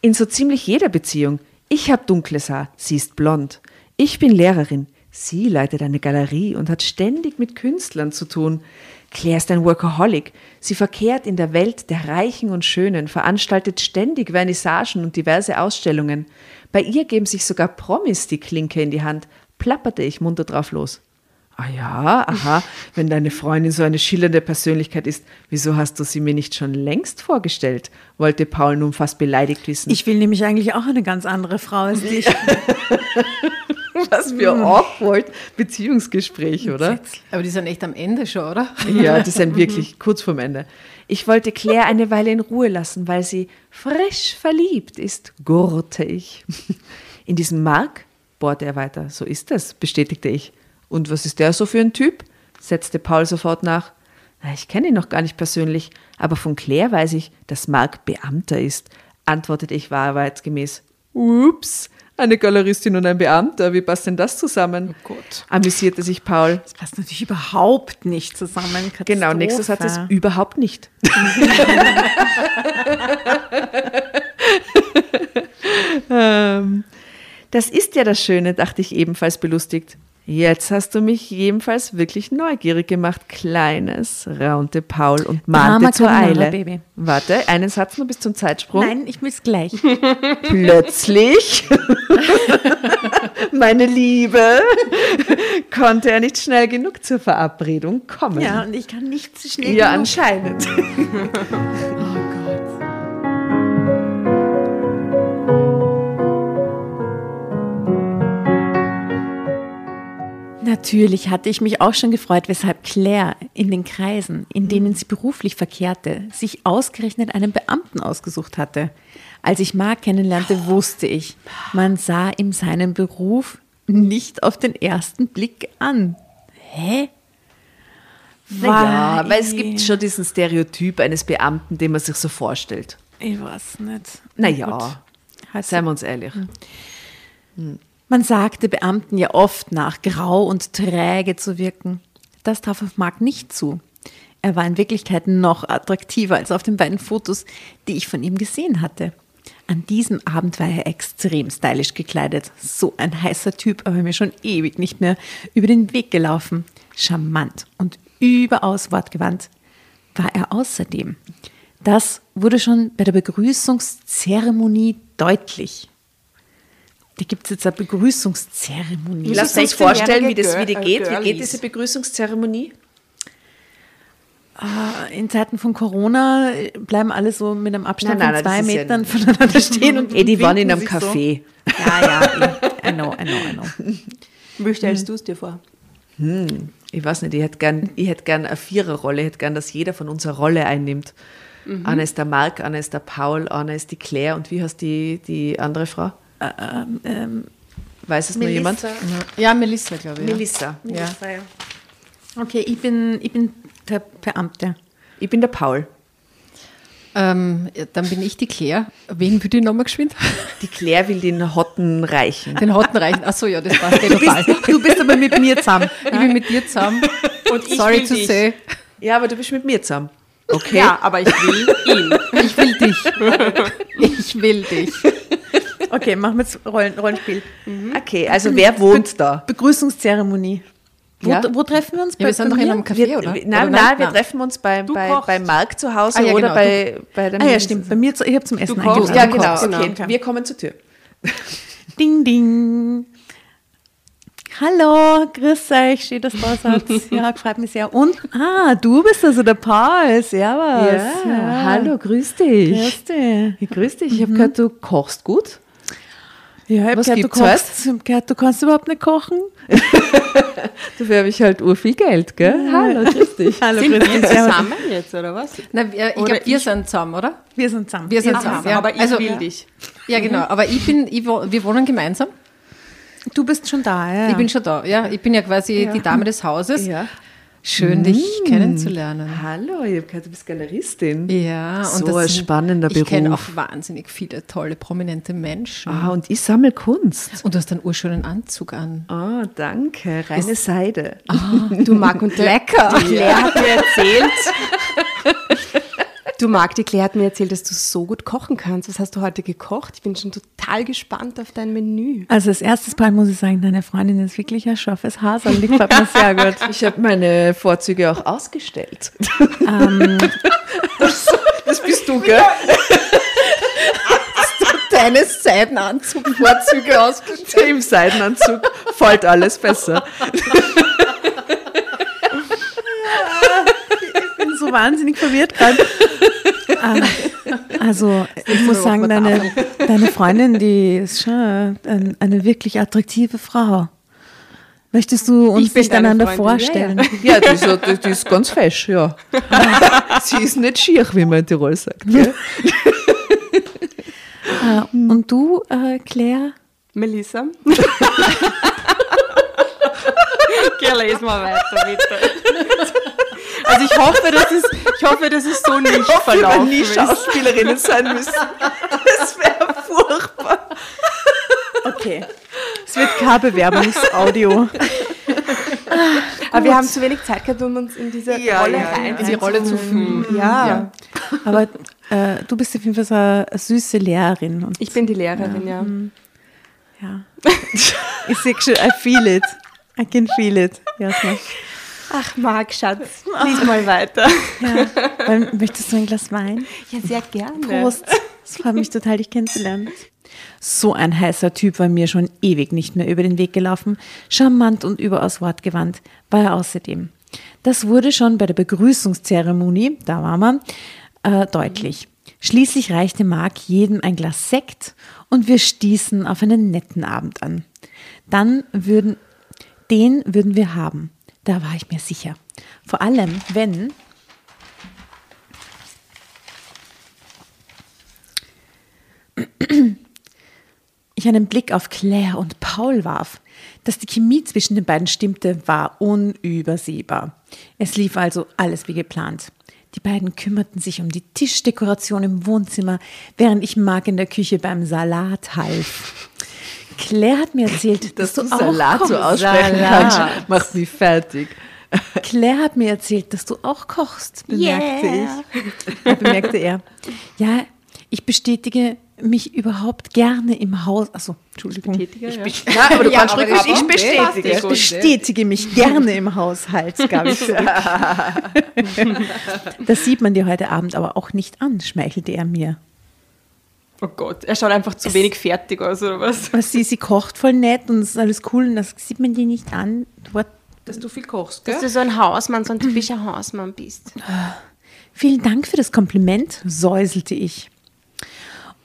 In so ziemlich jeder Beziehung. Ich habe dunkles Haar, sie ist blond. Ich bin Lehrerin. Sie leitet eine Galerie und hat ständig mit Künstlern zu tun. Claire ist ein Workaholic. Sie verkehrt in der Welt der Reichen und Schönen, veranstaltet ständig Vernissagen und diverse Ausstellungen. Bei ihr geben sich sogar Promis die Klinke in die Hand, plapperte ich munter drauf los. Ah ja, aha, wenn deine Freundin so eine schillernde Persönlichkeit ist, wieso hast du sie mir nicht schon längst vorgestellt? wollte Paul nun fast beleidigt wissen. ich will nämlich eigentlich auch eine ganz andere Frau als dich. was für awkward Beziehungsgespräch, oder? Aber die sind echt am Ende schon, oder? Ja, die sind wirklich kurz vorm Ende. Ich wollte Claire eine Weile in Ruhe lassen, weil sie frisch verliebt ist, gurrte ich. In diesem Mark, bohrte er weiter, so ist es, bestätigte ich. Und was ist der so für ein Typ? setzte Paul sofort nach. "Na, Ich kenne ihn noch gar nicht persönlich, aber von Claire weiß ich, dass Mark Beamter ist, antwortete ich wahrheitsgemäß. Ups, eine Galeristin und ein Beamter, wie passt denn das zusammen? Oh Gott. Amüsierte sich Paul. Das passt natürlich überhaupt nicht zusammen. Genau, nächster Satz ist Katastrophe. überhaupt nicht. ähm, das ist ja das Schöne, dachte ich ebenfalls belustigt. Jetzt hast du mich jedenfalls wirklich neugierig gemacht, Kleines, raunte Paul und mahnte zur Eile. Baby. Warte, einen Satz nur bis zum Zeitsprung. Nein, ich will es gleich. Plötzlich, meine Liebe, konnte er nicht schnell genug zur Verabredung kommen. Ja, und ich kann nicht so schnell. Ja, genug. anscheinend. Natürlich hatte ich mich auch schon gefreut, weshalb Claire in den Kreisen, in denen sie beruflich verkehrte, sich ausgerechnet einen Beamten ausgesucht hatte. Als ich Mark kennenlernte, wusste ich, man sah ihm seinen Beruf nicht auf den ersten Blick an. Hä? Naja, Weil- es gibt schon diesen Stereotyp eines Beamten, den man sich so vorstellt. Ich weiß nicht. Naja, Gut. Seien wir uns ehrlich. Man sagte Beamten ja oft nach, grau und träge zu wirken. Das traf auf Mark nicht zu. Er war in Wirklichkeit noch attraktiver als auf den beiden Fotos, die ich von ihm gesehen hatte. An diesem Abend war er extrem stylisch gekleidet. So ein heißer Typ, aber mir schon ewig nicht mehr über den Weg gelaufen. Charmant und überaus wortgewandt war er außerdem. Das wurde schon bei der Begrüßungszeremonie deutlich. Da gibt es jetzt eine Begrüßungszeremonie. Lasst es uns 16-jährige vorstellen, wie das wieder äh, geht. Wie geht diese Begrüßungszeremonie? In Zeiten von Corona bleiben alle so mit einem Abstand Nein, nein, von zwei ja Metern nicht- voneinander stehen und Eh, die waren in einem sich so. Café. Ja, ja, I, know, I know, I know. Wie stellst du es dir vor? Ich weiß nicht, ich hätte gern, ich hätte gern eine Viererrolle, ich hätte gern, dass jeder von uns eine Rolle einnimmt. Mhm. Einer ist der Marc, einer ist der Paul, einer ist die Claire und wie heißt die, die andere Frau? Weiß es nur jemand? Ja, Melissa, glaube ich. Ja. Melissa. Ja. Okay, ich bin, ich bin der Beamte. Ich bin der Paul. Ähm, ja, dann bin ich die Claire. Wen würde ich nochmal geschwind? Die Claire will den Hotten reichen. Den Hotten reichen. Achso, ja, das passt eh total. Du bist aber mit mir zusammen. Ich bin mit dir zusammen. Und ich Sorry will to dich. say. Ja, aber du bist mit mir zusammen. Okay. Ja, aber ich will ihn. Ich will dich. Ich will dich. Okay, machen wir jetzt Rollen, Rollenspiel. Okay, also wer wohnt da? Begrüßungszeremonie. Wo, Ja. wo treffen wir uns? Ja, wir sind doch in einem Café, Wir, oder? Nein, oder nein, wir treffen uns bei, bei, kochst. bei Marc zu Hause Ah, ja, oder genau, bei, bei der Ah ja, stimmt. Bei mir, zu, ich habe zum Essen Du eingeladen. Ja, Du genau. kochst, Okay, okay. wir kommen zur Tür. Ding, ding. Hallo, grüß euch, schön, dass du da seid. Ja, freut mich sehr. Und, ah, du bist also der Paul, servus. hallo, grüß dich. Grüß dich. Grüß dich. Ich habe gehört, du kochst gut. Ja, ich Was gehört, du gibt's kochst. Ich hab gehört, du kannst überhaupt nicht kochen. Dafür habe ich halt ur viel Geld, gell? Hallo, grüß dich. Hallo, Sind grüß wir dich. servus. zusammen jetzt, oder was? Nein, wir- ich glaube, wir ich- sind zusammen, oder? Wir sind zusammen. Wir sind zusammen. Ja. Aber ich Also- will Ja. dich. Ja, genau. Aber ich bin, ich, wir wohnen gemeinsam. Du bist schon da, ja. Ich bin schon da. Ja, ich bin ja quasi die Dame des Hauses. Ja. Schön, dich kennenzulernen. Hallo, ich habe gehört, du bist Galeristin. Ja, und So das ein spannender Ich kenne Beruf. auch wahnsinnig viele tolle, prominente Menschen. Ah, und ich sammle Kunst. Und du hast einen urschönen Anzug an. Oh, danke. Reine Seide. Du Marc und Lecker. Die Claire hat mir erzählt. Du Marc, die Claire hat mir erzählt, dass du so gut kochen kannst. Was hast du heute gekocht? Ich bin schon total gespannt auf dein Menü. Also als erstes Mal muss ich sagen, deine Freundin ist wirklich ein scharfes Hasel. Die gefällt mir sehr gut. Ich habe meine Vorzüge auch ausgestellt. das bist du, gell? Deine Seidenanzug-Vorzüge ausgestellt. Im Seidenanzug fällt alles besser. Ich bin so wahnsinnig verwirrt gerade. Ah, Also, ich muss sagen, deine, deine Freundin, die ist schon ein, eine wirklich attraktive Frau. Möchtest du uns nicht einander Freundin, ja, vorstellen? Ja, die ist, die, ist ganz fesch, ja. Sie ist nicht schier, wie man in Tirol sagt. Gell? Ah, Und du, äh, Claire? Melissa? Geh, les mal weiter, bitte. Also ich hoffe, dass es, ich hoffe, dass es so nicht Ich hoffe, verlaufen nie ist. Schauspielerinnen sein müssen. Das wäre furchtbar. Okay. Es wird kein Bewerbungsaudio. Aber wir haben zu wenig Zeit gehabt, um uns in diese Ja, Rolle ja, rein In die Rolle zu fühlen. Ja. Aber äh, du bist auf jeden Fall so eine süße Lehrerin. Ich bin die Lehrerin, ja. ja. ich sehe schon, I feel it. I can feel it. Jasna. Ach, Marc, Schatz, lies mal weiter. Ja. Möchtest du ein Glas Wein? Ja, sehr gerne. Prost. Es freut mich total, dich kennenzulernen. So ein heißer Typ war mir schon ewig nicht mehr über den Weg gelaufen. Charmant und überaus wortgewandt war er außerdem. Das wurde schon bei der Begrüßungszeremonie, da war man, äh, deutlich. Schließlich reichte Marc jedem ein Glas Sekt und wir stießen auf einen netten Abend an. Dann würden, den würden wir haben. Da war ich mir sicher. Vor allem, wenn ich einen Blick auf Claire und Paul warf. Dass die Chemie zwischen den beiden stimmte, war unübersehbar. Es lief also alles wie geplant. Die beiden kümmerten sich um die Tischdekoration im Wohnzimmer, während ich Marc in der Küche beim Salat half. Claire hat mir erzählt, dass, Dass du du Salat auch so kochst. aussprechen Salat. kannst, macht mich fertig. Claire hat mir erzählt, dass du auch kochst, bemerkte Yeah. ich. Ja, bemerkte er. Ja, Ich bestätige mich überhaupt gerne im Haus. Also, Entschuldigung. Betätiger, ja. Ja, aber du Ja, kannst aber ich bestätige. Ich bestätige mich gerne im Haushalt, gab ich zurück. Das sieht man dir heute Abend aber auch nicht an, schmeichelte er mir. Oh Gott, er schaut einfach zu wenig fertig aus, oder was? Was sie, sie kocht voll nett und es ist alles cool und das sieht man dir nicht an. What? Dass du viel kochst, Dass du so ein Hausmann, so ein typischer Hausmann bist. Vielen Dank für das Kompliment, säuselte ich.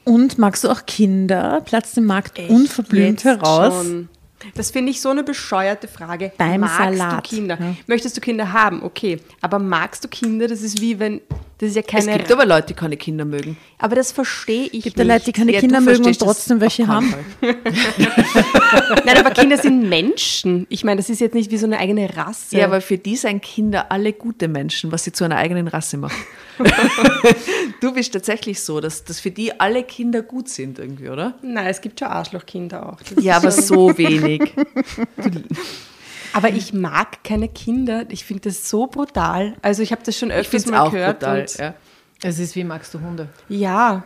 Und magst du auch Kinder? platzte Markt unverblümt Jetzt heraus. schon. Das finde ich so eine bescheuerte Frage. Beim magst Salat, du Kinder? ja. Möchtest du Kinder haben? Okay. Aber magst du Kinder? Das ist wie wenn, das ist ja Es keine... gibt aber Leute, die keine Kinder mögen. aber das verstehe ich Gibt ja nicht. Leute, die keine Ja, Kinder mögen und trotzdem welche haben. Nein, aber Kinder sind Menschen. Ich meine, das ist jetzt nicht wie so eine eigene Rasse. Ja, aber für die sind Kinder alle gute Menschen, was sie zu einer eigenen Rasse macht. du bist tatsächlich so, dass, dass für die alle Kinder gut sind irgendwie, oder? Nein, es gibt schon Arschlochkinder auch. Das Ja, aber so wenig. Aber ich mag keine Kinder. Ich finde das so brutal. Also ich habe das schon Ich öfters finde es mal auch gehört. brutal. und Ja. Es ist wie magst du Hunde? ja.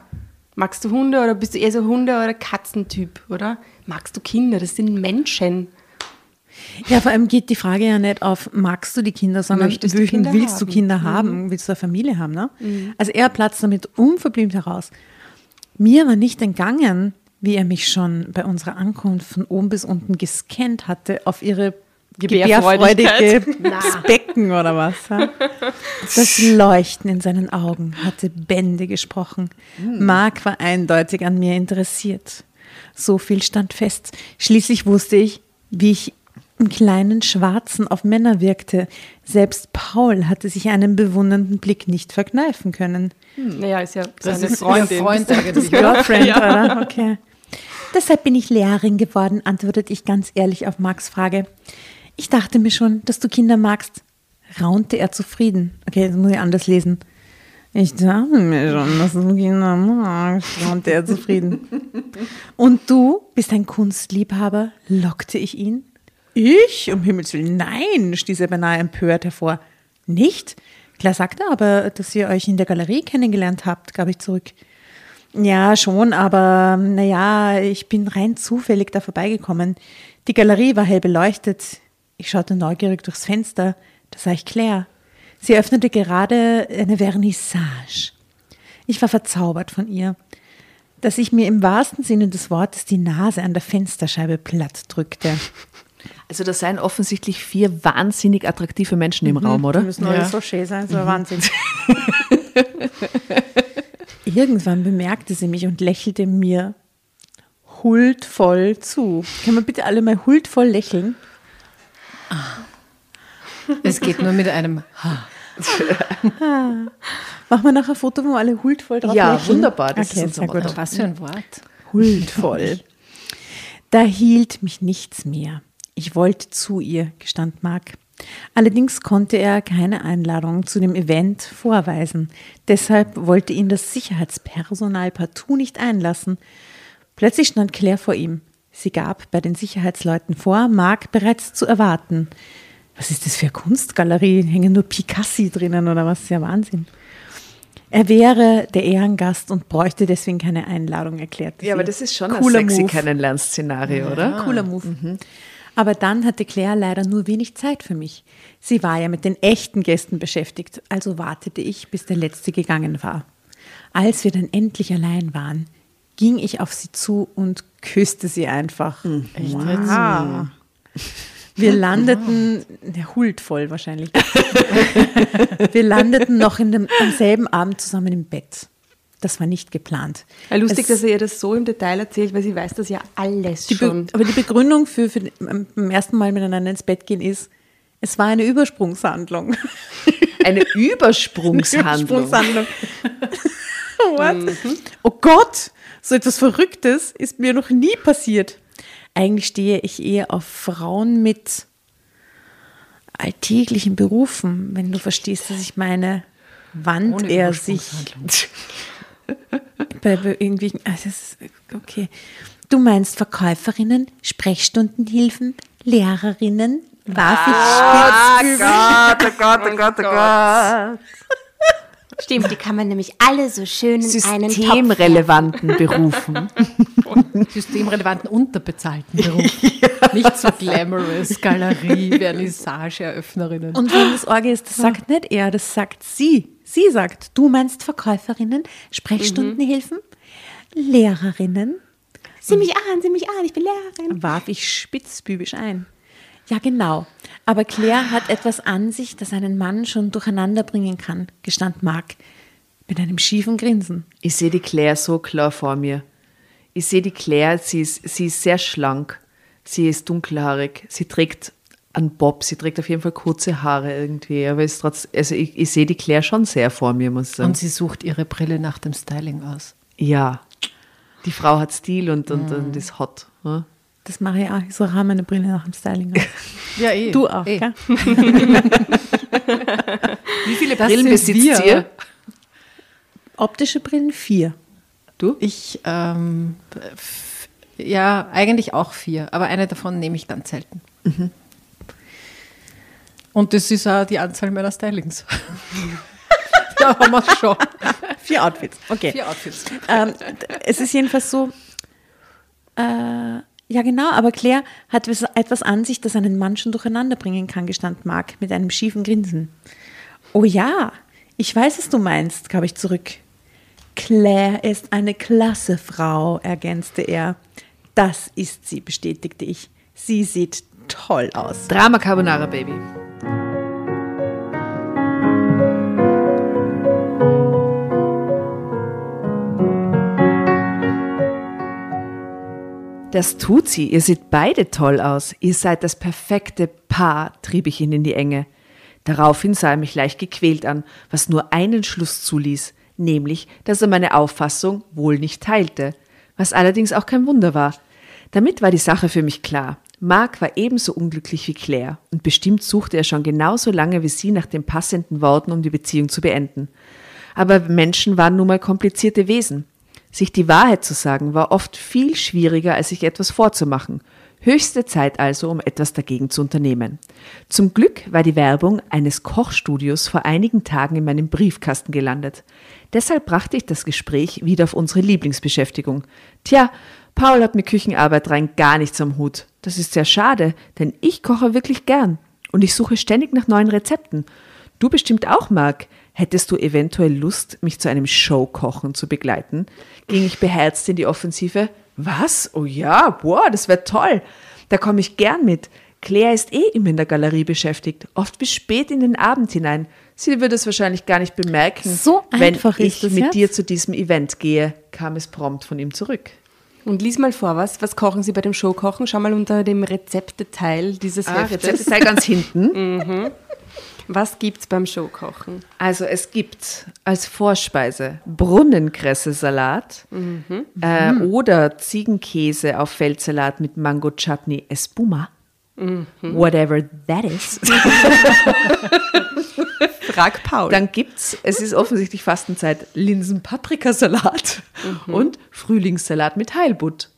Magst du Hunde oder bist du eher so Hunde- oder Katzentyp, oder? Magst du Kinder? Das sind Menschen. Ja, vor allem geht die Frage ja nicht auf, magst du die Kinder, sondern Möchtest du willst, Kinder willst du haben? Kinder haben? Willst du eine Familie haben? Ne? Also er platzt damit unverblümt heraus. Mir war nicht entgangen, wie er mich schon bei unserer Ankunft von oben bis unten gescannt hatte auf ihre. Gebärfreudige Becken oder was. Ja? Das Leuchten in seinen Augen hatte Bände gesprochen. Mark war eindeutig an mir interessiert. So viel stand fest. Schließlich wusste ich, wie ich im kleinen Schwarzen auf Männer wirkte. Selbst Paul hatte sich einen bewundernden Blick nicht verkneifen können. Naja, ist ja Das seine ist Freundin. Freund eigentlich. Girlfriend, oder? Okay. Deshalb bin ich Lehrerin geworden, antwortete ich ganz ehrlich auf Marks Frage. Ich dachte mir schon, dass du Kinder magst. Raunte er zufrieden. Okay, das muss ich anders lesen. Ich dachte mir schon, dass du Kinder magst, raunte er zufrieden. Und du bist ein Kunstliebhaber, lockte ich ihn. Ich? Um Himmels Willen, nein, stieß er beinahe empört hervor. Nicht? Klar sagt er aber, dass ihr euch in der Galerie kennengelernt habt, gab ich zurück. Ja, schon, aber naja, ich bin rein zufällig da vorbeigekommen. Die Galerie war hell beleuchtet. Ich schaute neugierig durchs Fenster. Da sah ich Claire. Sie öffnete gerade eine Vernissage. Ich war verzaubert von ihr, dass ich mir im wahrsten Sinne des Wortes die Nase an der Fensterscheibe platt drückte. Also da seien offensichtlich vier wahnsinnig attraktive Menschen im Raum, oder? Die müssen alle Ja. so schön sein, so Wahnsinn. Irgendwann bemerkte sie mich und lächelte mir huldvoll zu. Können wir bitte alle mal huldvoll lächeln? Es geht nur mit einem Machen wir nachher ein Foto, wo alle huldvoll drauf Ja, lächeln? wunderbar, das okay, ist unser. Motto. Was für ein Wort? Huldvoll. Da hielt mich nichts mehr. Ich wollte zu ihr, gestand Mark. Allerdings konnte er keine Einladung zu dem Event vorweisen. Deshalb wollte ihn das Sicherheitspersonal partout nicht einlassen. Plötzlich stand Claire vor ihm. Sie gab bei den Sicherheitsleuten vor, Mark bereits zu erwarten. Was ist das für eine Kunstgalerie? Hängen nur Picassi drinnen oder was? Ja, Wahnsinn. Er wäre der Ehrengast und bräuchte deswegen keine Einladung, erklärte Ja, sie. aber das ist schon Cooler ein sexy. Kennenlernszenario, oder? Cooler Move. Aber dann hatte Claire leider nur wenig Zeit für mich. Sie war ja mit den echten Gästen beschäftigt, also wartete ich, bis der letzte gegangen war. Als wir dann endlich allein waren, ging ich auf sie zu und küsste sie einfach. Echt Wow. Wir landeten, der huldvoll wahrscheinlich. Wir landeten noch in dem, am selben Abend zusammen im Bett. Das war nicht geplant. Ja, lustig, Es- dass er ihr das so im Detail erzählt, weil sie weiß das ja alles Be schon. aber die Begründung für, für ähm, beim ersten Mal miteinander ins Bett gehen ist, es war eine Übersprungshandlung. Eine Übersprungshandlung. Übersprungshandlung. What? Oh Gott, so etwas Verrücktes ist mir noch nie passiert. Eigentlich stehe ich eher auf Frauen mit alltäglichen Berufen, wenn du verstehst, was ich meine. Wandt Ohne er sich bei irgendwelchen. Ah, das ist, okay. Du meinst Verkäuferinnen, Sprechstundenhilfen, Lehrerinnen, warf ich spitz Gott, oh Gott, oh Gott, oh Gott. Stimmt, die kann man nämlich alle so schön in einen. Systemrelevanten Berufen. Systemrelevanten, unterbezahlten Beruf. Nicht so glamorous, Galerie, Vernissage, Eröffnerinnen. Und wenn das Orge ist, das sagt nicht er, das sagt sie. Sie sagt, du meinst Verkäuferinnen, Sprechstundenhilfen, Lehrerinnen. Sieh mich an, sieh mich an, ich bin Lehrerin. warf ich spitzbübisch ein. Ja, genau. Aber Claire hat etwas an sich, das einen Mann schon durcheinander bringen kann, gestand Mark mit einem schiefen Grinsen. Ich sehe die Claire so klar vor mir. Ich sehe die Claire, sie ist, sie ist sehr schlank. Sie ist dunkelhaarig. Sie trägt einen Bob. Sie trägt auf jeden Fall kurze Haare irgendwie. Aber ist trotz, also ich, ich sehe die Claire schon sehr vor mir, muss ich sagen. Und sie sucht ihre Brille nach dem Styling aus. ja. Die Frau hat Stil und, und, und ist hot. Ja? Das mache ich auch. Ich suche auch meine Brille nach dem Styling. Ja, eh. Du auch, eh. gell? Wie viele Das Brillen besitzt ihr? Optische Brillen vier. Du? Ich, ähm, ja, eigentlich auch vier, aber eine davon nehme ich ganz selten. Und das ist auch die Anzahl meiner Stylings. da haben wir es schon. Vier Outfits. Okay. Vier Outfits. ähm, es ist jedenfalls so, äh, ja genau, aber Claire hat etwas an sich, das einen Mann schon durcheinander bringen kann, gestand Mark mit einem schiefen Grinsen. Oh ja, ich weiß, was du meinst, gab ich zurück. Claire ist eine klasse Frau, ergänzte er. Das ist sie, bestätigte ich. Sie sieht toll aus. Drama Carbonara Baby. Das tut sie. Ihr seht beide toll aus. Ihr seid das perfekte Paar, trieb ich ihn in die Enge. Daraufhin sah er mich leicht gequält an, was nur einen Schluss zuließ, nämlich, dass er meine Auffassung wohl nicht teilte, was allerdings auch kein Wunder war. Damit war die Sache für mich klar. Mark war ebenso unglücklich wie Claire und bestimmt suchte er schon genauso lange wie sie nach den passenden Worten, um die Beziehung zu beenden. Aber Menschen waren nun mal komplizierte Wesen. Sich die Wahrheit zu sagen war oft viel schwieriger, als sich etwas vorzumachen. Höchste Zeit also, um etwas dagegen zu unternehmen. Zum Glück war die Werbung eines Kochstudios vor einigen Tagen in meinem Briefkasten gelandet. Deshalb brachte ich das Gespräch wieder auf unsere Lieblingsbeschäftigung. Tja, Paul hat mit Küchenarbeit rein gar nichts am Hut. Das ist sehr schade, denn ich koche wirklich gern. Und ich suche ständig nach neuen Rezepten. Du bestimmt auch, Marc. Hättest du eventuell Lust, mich zu einem Showkochen zu begleiten? Ging ich beherzt in die Offensive. Was? Oh ja, boah, das wäre toll. Da komme ich gern mit. Claire ist eh immer in der Galerie beschäftigt, oft bis spät in den Abend hinein. Sie würde es wahrscheinlich gar nicht bemerken, So wenn einfach ist ich mit jetzt? dir zu diesem Event gehe, kam es prompt von ihm zurück. Und lies mal vor, was, was kochen Sie bei dem Showkochen? Schau mal unter dem Rezepteteil dieses Ah, Heftes. Rezept ist da ganz hinten. Was gibt's beim Showkochen? Also es gibt als Vorspeise Brunnenkresse-Salat äh, oder Ziegenkäse auf Feldsalat mit Mango Chutney Espuma. Whatever that is. Frag Paul. Dann gibt's, es ist offensichtlich Fastenzeit, Linsen-Paprikasalat und Frühlingssalat mit Heilbutt.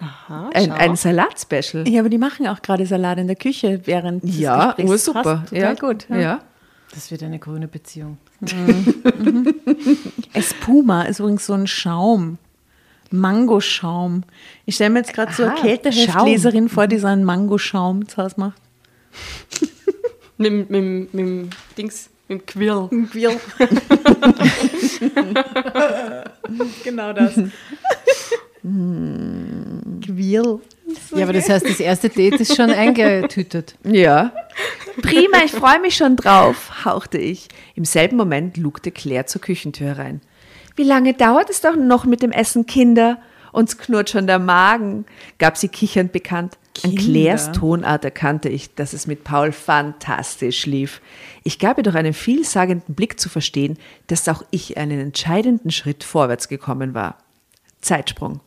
Aha, Ein, ein Salat-Special. Ja, aber die machen auch gerade Salat in der Küche während des Ja, Gesprächs. ursuper. Passt Total Ja, gut. Ja. Das wird eine grüne Beziehung. Espuma ist übrigens so ein Schaum. Mangoschaum. Ich stelle mir jetzt gerade so eine Kälteheftleserin vor, die so einen Mangoschaum zu Hause macht. mit, mit, mit, mit dem Dings, mit dem Quill. Quirl. genau das. Quirl. Ja, aber das heißt, das erste Date ist schon eingetütet. Ja. Prima, ich freue mich schon drauf, hauchte ich. Im selben Moment lugte Claire zur Küchentür herein. Wie lange dauert es doch noch mit dem Essen, Kinder? Uns knurrt schon der Magen, gab sie kichernd bekannt. An Kinder? Claires Tonart erkannte ich, dass es mit Paul fantastisch lief. Ich gab ihr durch einen vielsagenden Blick zu verstehen, dass auch ich einen entscheidenden Schritt vorwärts gekommen war. Zeitsprung.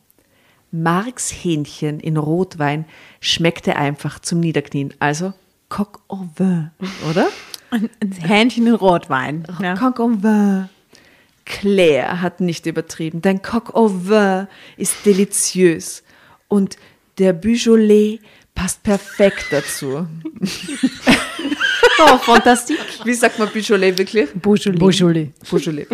Marks Hähnchen in Rotwein schmeckte einfach zum Niederknien. Also Coq au vin, oder? Ein ein Hähnchen in Rotwein. Ja. Coq au vin. Claire hat nicht übertrieben. Dein Coq au vin ist deliziös. Und der Beaujolais passt perfekt dazu. Oh, fantastik. Wie sagt man Beaujolais wirklich? Beaujolais. Beaujolais. Beaujolais.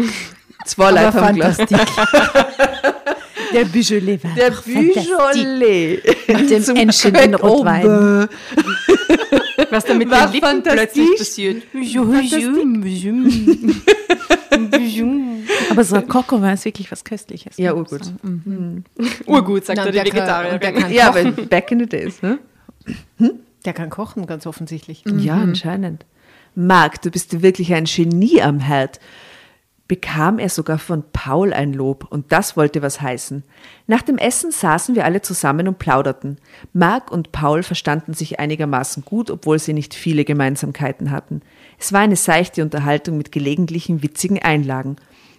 Zwei Leute fantastik. Der Beaujolais war Der. Beaujolais. Mit dem Zum Enchen in Rotwein. Oben. Was da mit War den Lippen plötzlich passiert. Aber so ein Coco ist wirklich was Köstliches. Ja, ich urgut. sagen. Urgut, sagt er, die der Vegetarier. der kann Ja, aber back in the days, ne? Der kann kochen, ganz offensichtlich. Ja, anscheinend. Marc, du bist wirklich ein Genie am Herd. Bekam er sogar von Paul ein Lob und das wollte was heißen. Nach dem Essen saßen wir alle zusammen und plauderten. Marc und Paul verstanden sich einigermaßen gut, obwohl sie nicht viele Gemeinsamkeiten hatten. Es war eine seichte Unterhaltung mit gelegentlichen witzigen Einlagen.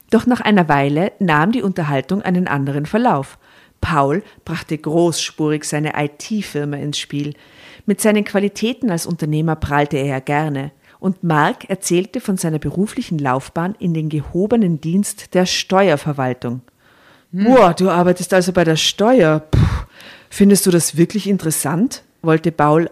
Doch nach einer Weile nahm die Unterhaltung einen anderen Verlauf. Paul brachte großspurig seine IT-Firma ins Spiel. Mit seinen Qualitäten als Unternehmer prahlte er ja gerne. Und Mark erzählte von seiner beruflichen Laufbahn in den gehobenen Dienst der Steuerverwaltung. Boah, du arbeitest also bei der Steuer. Puh, findest du das wirklich interessant? wollte Paul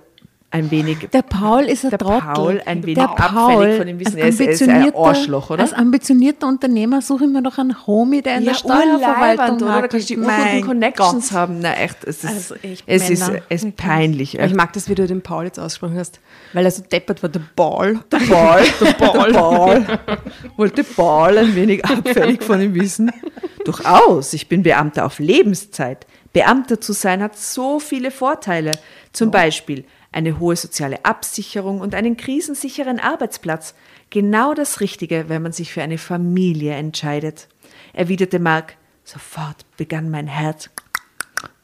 ein wenig. Der Paul ist ein Der Trottel. Paul ein wenig der abfällig von dem Wissen. Er als ist- er ist ein ambitionierter- Arschloch, oder? Als ambitionierter Unternehmer suche ich mir doch einen Homie, der in der urleibend, Steuerverwaltung oder? Da kannst du die urguten Connections Gott. haben. Na echt, es ist, Also echt, es ist, Männer. es ist peinlich. Ich mag das, wie du den Paul jetzt ausgesprochen hast, weil er so deppert war, der Ball. Der Ball, der Ball. Wollte Ball ein wenig abfällig von ihm wissen. Durchaus, ich bin Beamter auf Lebenszeit. Beamter zu sein hat so viele Vorteile. Zum Beispiel eine hohe soziale Absicherung und einen krisensicheren Arbeitsplatz. Genau das Richtige, wenn man sich für eine Familie entscheidet. Erwiderte Mark. Sofort begann mein Herz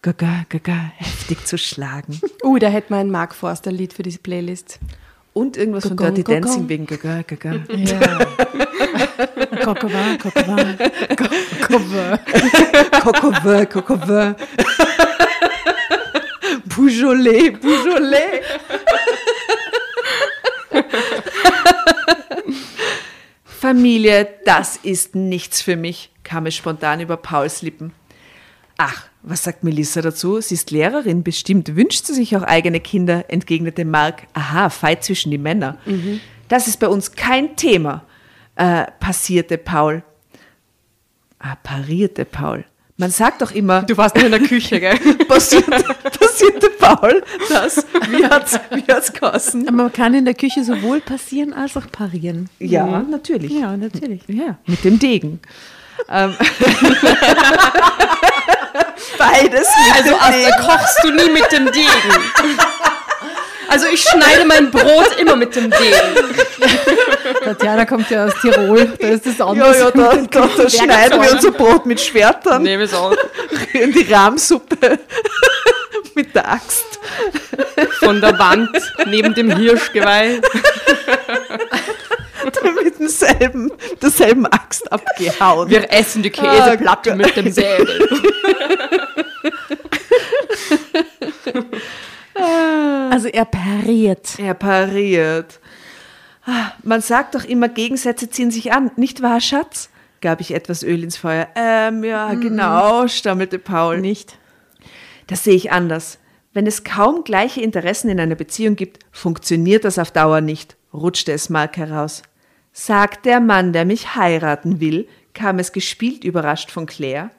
gaga, gaga, heftig zu schlagen. Uh, da hätte man ein Mark Forster-Lied für diese Playlist. Und irgendwas von Gogong, Dirty gogong. Dancing wegen gaga, gaga. Cocovan, Cocovan. Cocovin, Cocovin. Beaujolais, Beaujolais. Familie, das ist nichts für mich, kam es spontan über Pauls Lippen. Ach, was sagt Melissa dazu? Sie ist Lehrerin, bestimmt wünscht sie sich auch eigene Kinder, entgegnete Mark. Aha, Fight zwischen die Männer. Das ist bei uns kein Thema, äh, passierte Paul. Ah, parierte Paul. Man sagt doch immer, Du warst nur in der Küche, gell? passierte, passierte Paul das? Wie hat's, wie hat's geheißen? Aber man kann in der Küche sowohl passieren als auch parieren. Ja, natürlich. Ja, natürlich. Ja, mit dem Degen. Ähm. Beides mit Also, Degen. kochst du nie mit dem Degen. Also, ich schneide mein Brot immer mit dem Degen. Tatjana kommt ja aus Tirol, da ist das Ja, anders. ja, da, da, da schneiden wir unser Brot mit Schwertern Nehme es auch. in die Rahmsuppe mit der Axt. Von der Wand neben dem Hirschgeweih. mit demselben, derselben Axt abgehauen. Wir essen die Käseplatte Ah, mit dem Säbel. Also er pariert. Er pariert. Ah, Man sagt doch immer, Gegensätze ziehen sich an, nicht wahr, Schatz? gab ich etwas Öl ins Feuer. Ähm, ja, genau, stammelte Paul. Nicht. Das sehe ich anders. Wenn es kaum gleiche Interessen in einer Beziehung gibt, funktioniert das auf Dauer nicht, rutschte es Mark heraus. Sagt der Mann, der mich heiraten will, kam es gespielt überrascht von Claire.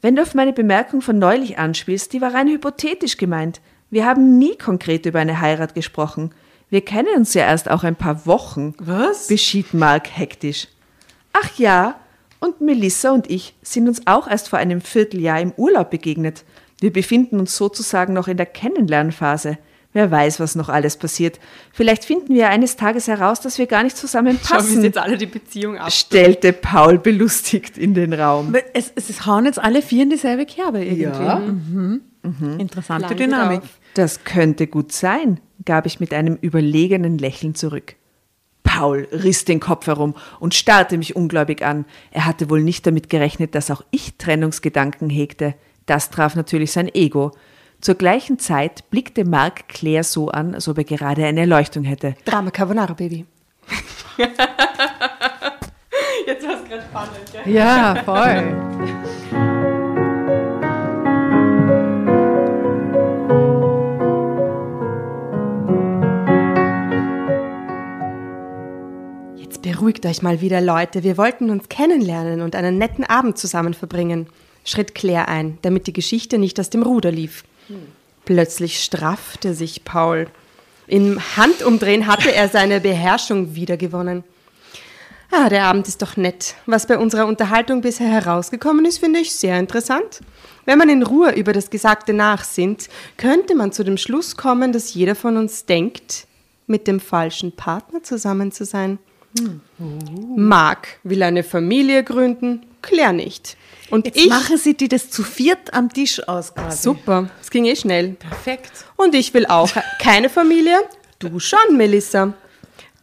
Wenn du auf meine Bemerkung von neulich anspielst, die war rein hypothetisch gemeint. Wir haben nie konkret über eine Heirat gesprochen. Wir kennen uns ja erst auch ein paar Wochen. Was? beschied Mark hektisch. Ach ja, und Melissa und ich sind uns auch erst vor einem Vierteljahr im Urlaub begegnet. Wir befinden uns sozusagen noch in der Kennenlernphase. Wer weiß, was noch alles passiert. Vielleicht finden wir eines Tages heraus, dass wir gar nicht Schau, wie zusammenpassen, jetzt alle die Beziehung ab. stellte Paul belustigt in den Raum. Es, es, es hauen jetzt alle vier in dieselbe Kerbe irgendwie. Ja. Mhm. Interessante Lang Dynamik. geht auf. Das könnte gut sein, gab ich mit einem überlegenen Lächeln zurück. Paul riss den Kopf herum und starrte mich ungläubig an. Er hatte wohl nicht damit gerechnet, dass auch ich Trennungsgedanken hegte. Das traf natürlich sein Ego. Zur gleichen Zeit blickte Mark Claire so an, als ob er gerade eine Erleuchtung hätte. Drama Carbonara, Baby. Jetzt war es gerade spannend, gell? Ja, voll. Beruhigt euch mal wieder, Leute. Wir wollten uns kennenlernen und einen netten Abend zusammen verbringen, schritt Claire ein, damit die Geschichte nicht aus dem Ruder lief. Plötzlich straffte sich Paul. Im Handumdrehen hatte er seine Beherrschung wiedergewonnen. Ah, der Abend ist doch nett. Was bei unserer Unterhaltung bisher herausgekommen ist, finde ich sehr interessant. Wenn man in Ruhe über das Gesagte nachsinnt, könnte man zu dem Schluss kommen, dass jeder von uns denkt, mit dem falschen Partner zusammen zu sein. Mark will eine Familie gründen, Claire nicht. Und Jetzt ich. machen sie die das zu viert am Tisch aus quasi. Super, es ging eh schnell. Perfekt. Und ich will auch keine Familie. Du schon, Melissa.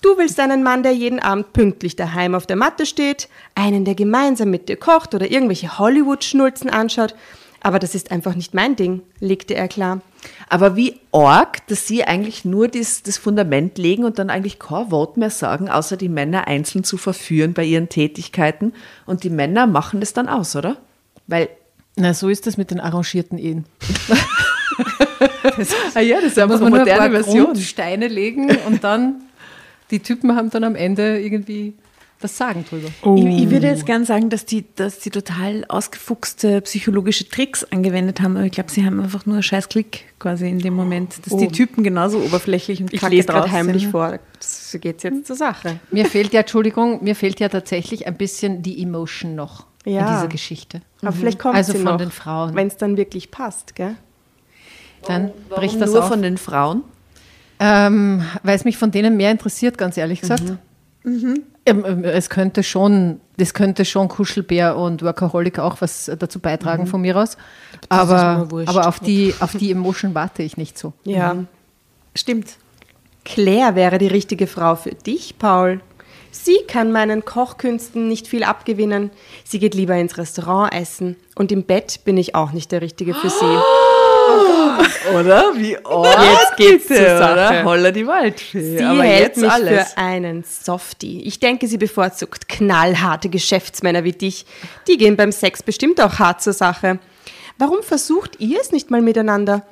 Du willst einen Mann, der jeden Abend pünktlich daheim auf der Matte steht, einen, der gemeinsam mit dir kocht oder irgendwelche Hollywood-Schnulzen anschaut. Aber das ist einfach nicht mein Ding, legte er klar. Aber wie arg, dass sie eigentlich nur das, das Fundament legen und dann eigentlich kein Wort mehr sagen, außer die Männer einzeln zu verführen bei ihren Tätigkeiten. Und die Männer machen das dann aus, oder? Weil, Na, so ist das mit den arrangierten Ehen. ah ja, das ist Da muss man nur ein paar Grundsteine legen und dann, die Typen haben dann am Ende irgendwie das Sagen drüber. Ich, ich würde jetzt gern sagen, dass die, dass die total ausgefuchste psychologische Tricks angewendet haben, aber ich glaube, sie haben einfach nur einen scheiß Klick quasi in dem Moment, dass die Typen genauso oberflächlich und Ich kacke lese gerade heimlich sind. vor. So geht's jetzt zur Sache. Mir fehlt ja, Entschuldigung, mir fehlt ja tatsächlich ein bisschen die Emotion noch in Ja. dieser Geschichte. Aber vielleicht kommt Also sie von noch, den Frauen. Wenn es dann wirklich passt, gell? Dann Warum bricht das nur auf. von den Frauen? Ähm, weil es mich von denen mehr interessiert, ganz ehrlich gesagt. Ähm, ähm, es könnte schon, das könnte schon Kuschelbär und Workaholic auch was dazu beitragen von mir aus. Aber, aber auf, die, auf die Emotion warte ich nicht so. Ja. Stimmt. Claire wäre die richtige Frau für dich, Paul. Sie kann meinen Kochkünsten nicht viel abgewinnen. Sie geht lieber ins Restaurant essen. Und im Bett bin ich auch nicht der Richtige für sie. Oder? Wie arg? Jetzt geht's zur Sache. Holla die Waldfee. Sie Aber hält jetzt mich alles. für einen Softie. Ich denke, sie bevorzugt knallharte Geschäftsmänner wie dich. Die gehen beim Sex bestimmt auch hart zur Sache. Warum versucht ihr es nicht mal miteinander?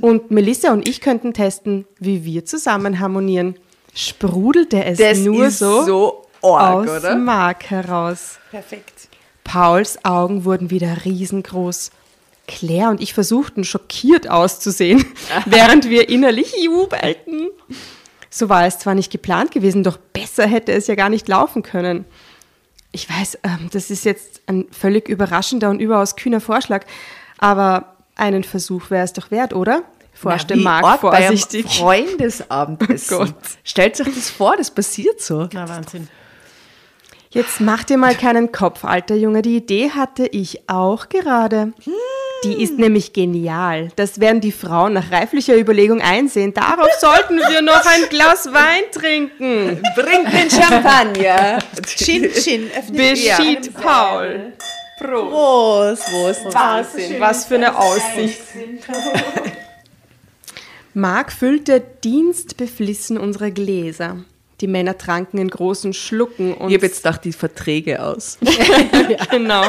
Und Melissa und ich könnten testen, wie wir zusammen harmonieren. Sprudelte es Das nur so, so arg, aus oder? Mark heraus. Perfekt. Pauls Augen wurden wieder riesengroß. Claire und ich versuchten schockiert auszusehen, während wir innerlich jubelten. So war es zwar nicht geplant gewesen, doch besser hätte es ja gar nicht laufen können. Ich weiß, ähm, das ist jetzt ein völlig überraschender und überaus kühner Vorschlag, aber einen Versuch wäre es doch wert, oder? Forschte Na, einem vorsichtig. Freundesabendessen. Oh Gott. Stellt euch das vor, das passiert so. Na, Wahnsinn. Jetzt mach dir mal keinen Kopf, alter Junge. Die Idee hatte ich auch gerade. Die ist nämlich genial. Das werden die Frauen nach reiflicher Überlegung einsehen. Darauf sollten wir noch ein Glas Wein trinken. Bringt den Champagner. Chin, Chin, öffnet Beschied Paul. Prost, Prost. Wahnsinn, was für eine Aussicht. Mark füllte dienstbeflissen unsere Gläser. Die Männer tranken in großen Schlucken und Ich habe jetzt gedacht, die Verträge aus. Genau.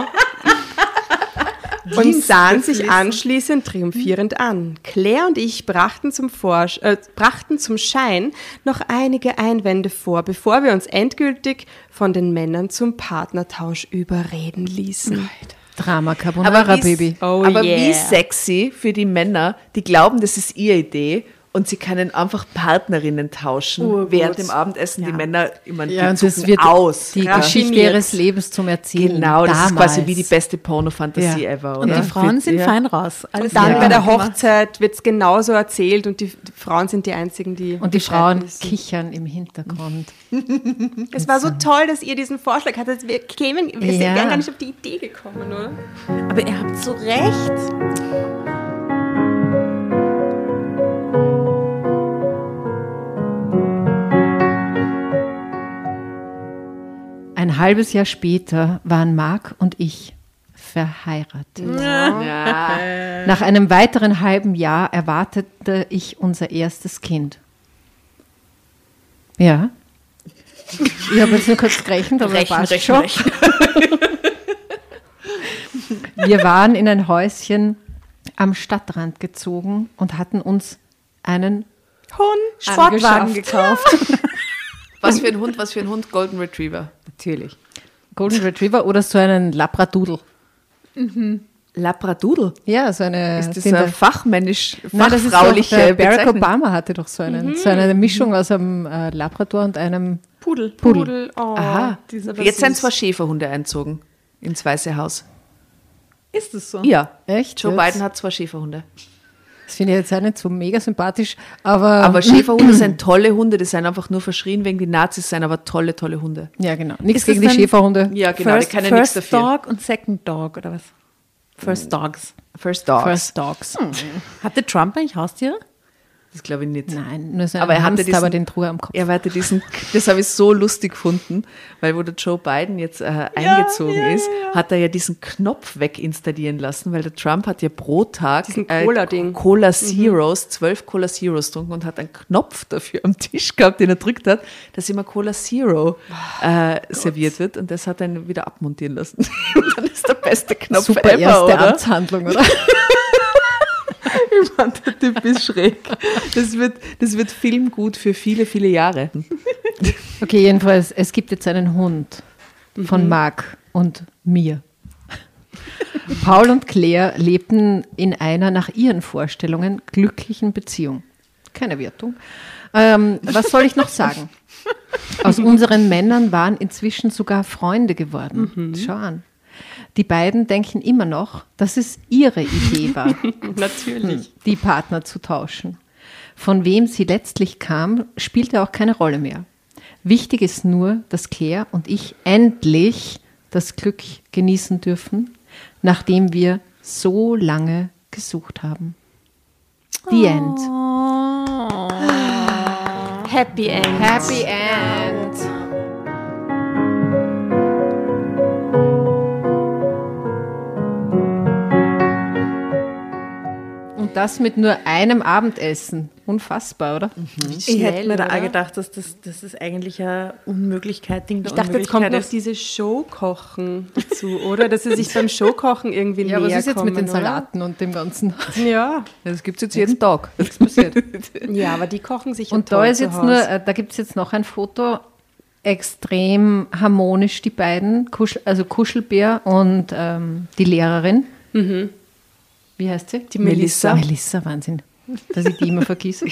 Und sahen sich anschließend triumphierend an. Claire und ich brachten zum, Vorsch äh, brachten zum Schein noch einige Einwände vor, bevor wir uns endgültig von den Männern zum Partnertausch überreden ließen. Drama Carbonara, wie, Baby. Oh aber wie yeah. sexy für die Männer, die glauben, das ist ihre Idee und sie können einfach Partnerinnen tauschen Urgut. während dem Abendessen. Die Männer, ich meine, Ja, die und das wird aus. die Raffiniert. Geschichte ihres Lebens zum Erzählen. Genau, das ist quasi Damals. wie die beste Pornofantasie Ja. ever. Und oder? die Frauen sind ja. fein raus. Alles Dann klar. bei der Gemacht. Hochzeit wird es genauso erzählt und die, die Frauen sind die einzigen, die. Und die Frauen wissen. kichern im Hintergrund. Es war so toll, dass ihr diesen Vorschlag hattet. Wir, kämen, wir Ja. wären gar nicht auf die Idee gekommen, oder? Aber ihr habt so recht. Halbes Jahr später waren Mark und ich verheiratet. Ja. Nach einem weiteren halben Jahr erwartete ich unser erstes Kind. Ja. Ich habe jetzt nur kurz gerechnet, aber Rechnen, passt schon. Wir waren in ein Häuschen am Stadtrand gezogen und hatten uns einen Hund. Sportwagen gekauft. Was für ein Hund, was für ein Hund? Golden Retriever. Natürlich. Golden Retriever oder so einen Labradoodle. Labradoodle. Ja, so eine. Ist das sind eine fachmännisch, Nein, das ist fachfrauliche doch, der Barack? Obama hatte doch so, einen, so eine Mischung aus einem äh, Labrador und einem. Pudel. Pudel. Oh, Aha. Jetzt sind zwei Schäferhunde einzogen ins Weiße Haus. Ist das so? Ja. Echt? Joe Jetzt? Biden hat zwei Schäferhunde. Das finde ich jetzt auch nicht so mega sympathisch, aber. Aber Schäferhunde sind tolle Hunde, die sind einfach nur verschrien wegen die Nazis, sind aber tolle, tolle Hunde. ja, genau. Nichts gegen die Schäferhunde. Ja, genau, First, die können nichts First dafür. Dog und Second Dog oder was? First Dogs. First Dogs. First Dogs. Hatte Trump eigentlich Haustiere? Das glaube ich nicht. Nein, nur so ein Aber er hatte diesen- aber den Truhe am Kopf. Er hatte diesen, das habe ich so lustig gefunden, weil wo der Joe Biden jetzt äh, eingezogen ist, hat er ja diesen Knopf weginstallieren lassen, weil der Trump hat ja pro Tag Diesen Cola-Ding. Cola Zeros, zwölf Cola Zeros getrunken und hat einen Knopf dafür am Tisch gehabt, den er drückt hat, dass immer Cola Zero äh, serviert wird und das hat er ihn wieder abmontieren lassen. und dann ist der beste Knopf Super ever, erste oder? Amtshandlung, oder? Ich der Typ ist schräg. Das wird, das wird filmgut für viele, viele Jahre. Okay, jedenfalls, es gibt jetzt einen Hund von Marc und mir. Paul und Claire lebten in einer nach ihren Vorstellungen glücklichen Beziehung. Keine Wertung. Ähm, was soll ich noch sagen? Aus unseren Männern waren inzwischen sogar Freunde geworden. Schau an. Die beiden denken immer noch, dass es ihre Idee war. Natürlich. die Partner zu tauschen. Von wem sie letztlich kam, spielte auch keine Rolle mehr. Wichtig ist nur, dass Claire und ich endlich das Glück genießen dürfen, nachdem wir so lange gesucht haben. The End. Happy End. Happy End. Das mit nur einem Abendessen. Unfassbar, oder? Ich hätte mir da auch gedacht, dass das, das ist eigentlich eine Unmöglichkeit. Ding Ich dachte, jetzt kommt noch dieses Showkochen dazu, oder? Dass sie sich beim Showkochen irgendwie Ja, näher was ist jetzt mit kommen, den Salaten und dem Ganzen? Ja. Das gibt es jetzt jeden Tag. Was passiert? ja, aber die kochen sich Und ja da ist jetzt nur, äh, da gibt es jetzt noch ein Foto, extrem harmonisch, die beiden, Kuschel, also Kuschelbär und ähm, die Lehrerin. Wie heißt sie? Die Melissa. Melissa, Wahnsinn, dass ich die immer vergesse.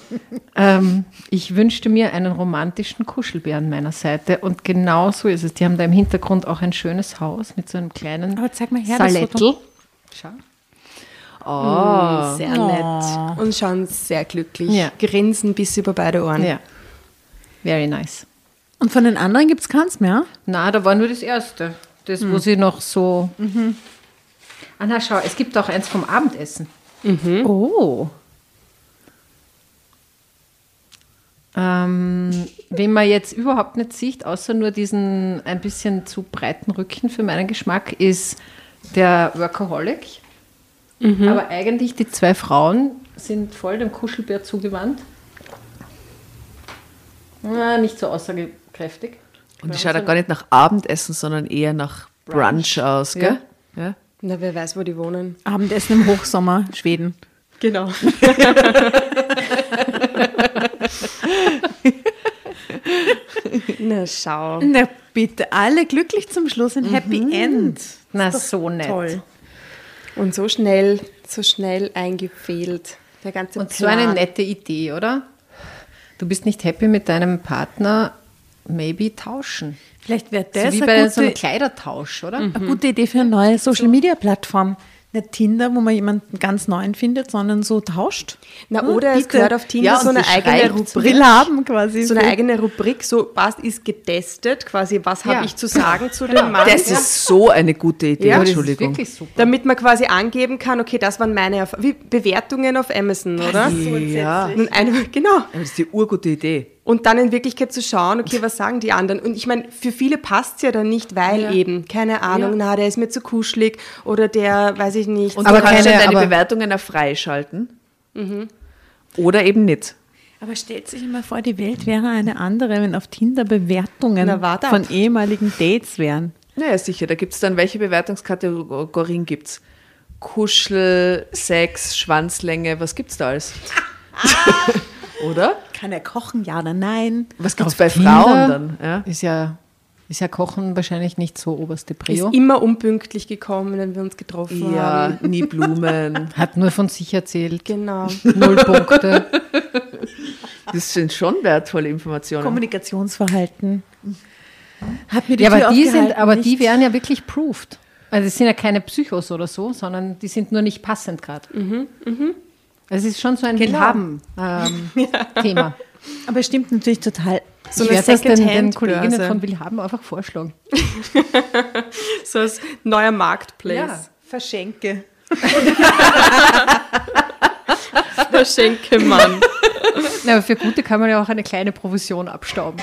ähm, ich wünschte mir einen romantischen Kuschelbär an meiner Seite und genau so ist es. Die haben da im Hintergrund auch ein schönes Haus mit so einem kleinen Aber zeig mal her, das Salettel. Foto. Schau. Oh. Sehr nett. Und schauen sehr glücklich. Ja. Grinsen bis über beide Ohren. Ja, very nice. Und von den anderen gibt es keins mehr? Na, da war nur das erste. Das, wo sie noch so. Ah, na, schau, es gibt auch eins vom Abendessen. Oh. Ähm, wen man jetzt überhaupt nicht sieht, außer nur diesen ein bisschen zu breiten Rücken für meinen Geschmack, ist der Workaholic. Aber eigentlich die zwei Frauen sind voll dem Kuschelbär zugewandt. Na, nicht so aussagekräftig. Und die schaut ja gar nicht nach Abendessen, sondern eher nach Brunch, aus, gell? Ja. Na, wer weiß, wo die wohnen. Abendessen im Hochsommer, Schweden. Genau. Na, schau. Na bitte, alle glücklich zum Schluss, ein Happy End. Na, so nett. Toll. Und so schnell, so schnell eingefehlt. Der ganze Und so Plan. eine nette Idee, oder? Du bist nicht happy mit deinem Partner, maybe tauschen. Vielleicht wäre So das wie eine, bei gute, so einem Kleidertausch, oder? eine gute Idee für eine neue Social-Media-Plattform. Nicht Tinder, wo man jemanden ganz neuen findet, sondern so tauscht. Na, Hm, oder es bitte. gehört auf Tinder Ja, so eine eigene Rubrik. Will haben quasi. So eine eigene Rubrik, so was ist getestet, quasi was habe Ja. ich zu sagen zu Genau. dem Mann. Das ist so eine gute Idee, Ja, das ist Entschuldigung. wirklich super. Damit man quasi angeben kann, okay, das waren meine Erf wie Bewertungen auf Amazon, oder? ja, Und eine, genau. aber das ist die urgute Idee. Und dann in Wirklichkeit zu schauen, okay, was sagen die anderen? Und ich meine, für viele passt es ja dann nicht, weil Ja. eben, keine Ahnung, na, der ist mir zu kuschelig oder der, weiß ich nicht. Und Aber du kannst keine- deine aber- Bewertungen auch freischalten. Oder eben nicht. Aber stellt sich immer vor, die Welt wäre eine andere, wenn auf Tinder Bewertungen Na, ab. von ehemaligen Dates wären. Naja, sicher. Da gibt es dann, welche Bewertungskategorien gibt es? Kuschel, Sex, Schwanzlänge, was gibt's da alles? oder? Kann er kochen, ja oder nein? Was gibt es bei Tinder Frauen dann? Ja? Ist ja, ist ja Kochen wahrscheinlich nicht so oberste Ist Prio. immer unpünktlich gekommen, wenn wir uns getroffen haben. Ja, nie Blumen. Hat nur von sich erzählt. Genau. Null Punkte. Das sind schon wertvolle Informationen. Kommunikationsverhalten. Hat mir die Ja, Tür aber die, sind, aber die nicht- wären ja wirklich proved. Also es sind ja keine Psychos oder so, sondern die sind nur nicht passend gerade. Also es ist schon so ein Genau. Willhaben-Thema. Aber es stimmt natürlich total. So ich werde das den, den. Kolleginnen von Willhaben einfach vorschlagen. So als neuer Marketplace. Ja. Verschenke. Verschenke-Mann. Na, aber für Gute kann man ja auch eine kleine Provision abstauben.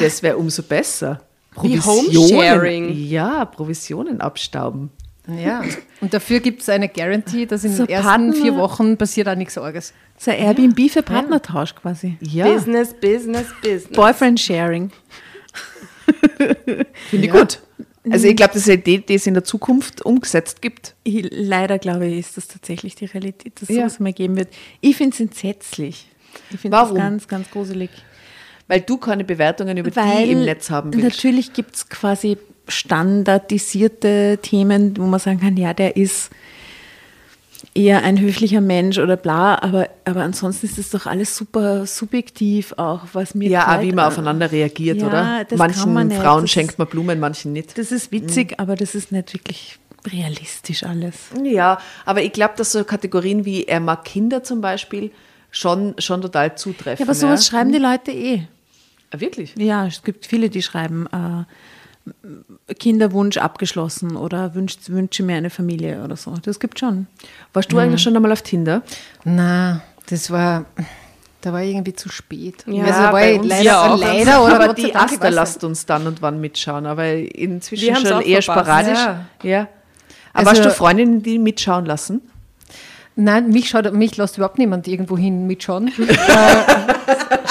Das wäre umso besser. Wie Provisionen- Homesharing. Ja, Provisionen abstauben. Ja. Und dafür gibt es eine Guarantee, dass in So den ersten Partner- vier Wochen passiert auch nichts Arges. So ein Airbnb für Partnertausch quasi. Ja, Business, Business, Business. Boyfriend Sharing. finde ich gut. Also ich glaube, das ist eine Idee, die es in der Zukunft umgesetzt gibt. Ich, leider glaube ich, ist das tatsächlich die Realität, dass es Ja. sowas mal geben wird. Ich finde es entsetzlich. Ich finde Warum? ganz, ganz gruselig. Weil du keine Bewertungen über Weil die im Netz haben willst. natürlich gibt es quasi standardisierte Themen, wo man sagen kann, ja, der ist eher ein höflicher Mensch oder bla, aber, aber ansonsten ist das doch alles super subjektiv auch, was mir Ja, auch wie man aufeinander reagiert, Ja, oder? Manchen man nicht. Frauen Das schenkt man Blumen, manchen nicht. Das ist witzig, aber das ist nicht wirklich realistisch alles. Ja, aber ich glaube, dass so Kategorien wie er mag Kinder zum Beispiel schon, schon total zutreffen. Ja, aber sowas schreiben die Leute eh. Ah, Wirklich? Ja, es gibt viele, die schreiben, äh, Kinderwunsch abgeschlossen oder wünscht, wünsche mir eine Familie oder so. Das gibt schon. Warst du eigentlich schon einmal auf Tinder? Na, das war, da war ich irgendwie zu spät. Ja, also war bei ich uns leider, ja auch. leider oder aber die Asta lasst uns dann und wann mitschauen, aber inzwischen schon eher verpasst. sporadisch. Ja. Ja. Aber Also- hast du Freundinnen, die mitschauen lassen? Nein, mich, schaut, mich lässt überhaupt niemand irgendwo hin mitschauen. äh,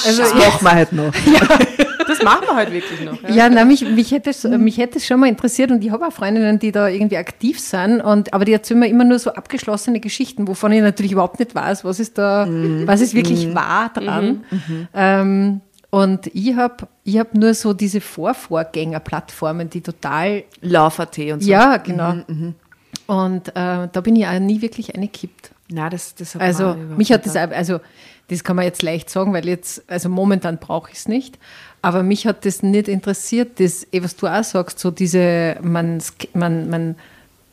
also, Das machen wir halt noch. Das machen wir heute wirklich noch. Ja, na, mich, mich, hätte es, mich hätte es schon mal interessiert und ich habe auch Freundinnen, die da irgendwie aktiv sind, und, aber die erzählen mir immer nur so abgeschlossene Geschichten, wovon ich natürlich überhaupt nicht weiß, was ist da, was ist wirklich wahr dran. Ähm, und ich habe ich hab nur so diese Vorvorgänger-Plattformen, die total, Love.at und so. ja, genau. Und äh, da bin ich auch nie wirklich eingekippt. Na, das, das hat Also mich hat das, also das kann man jetzt leicht sagen, weil jetzt, also momentan brauche ich es nicht, aber mich hat das nicht interessiert, das, eh, was du auch sagst, so diese, man, man, man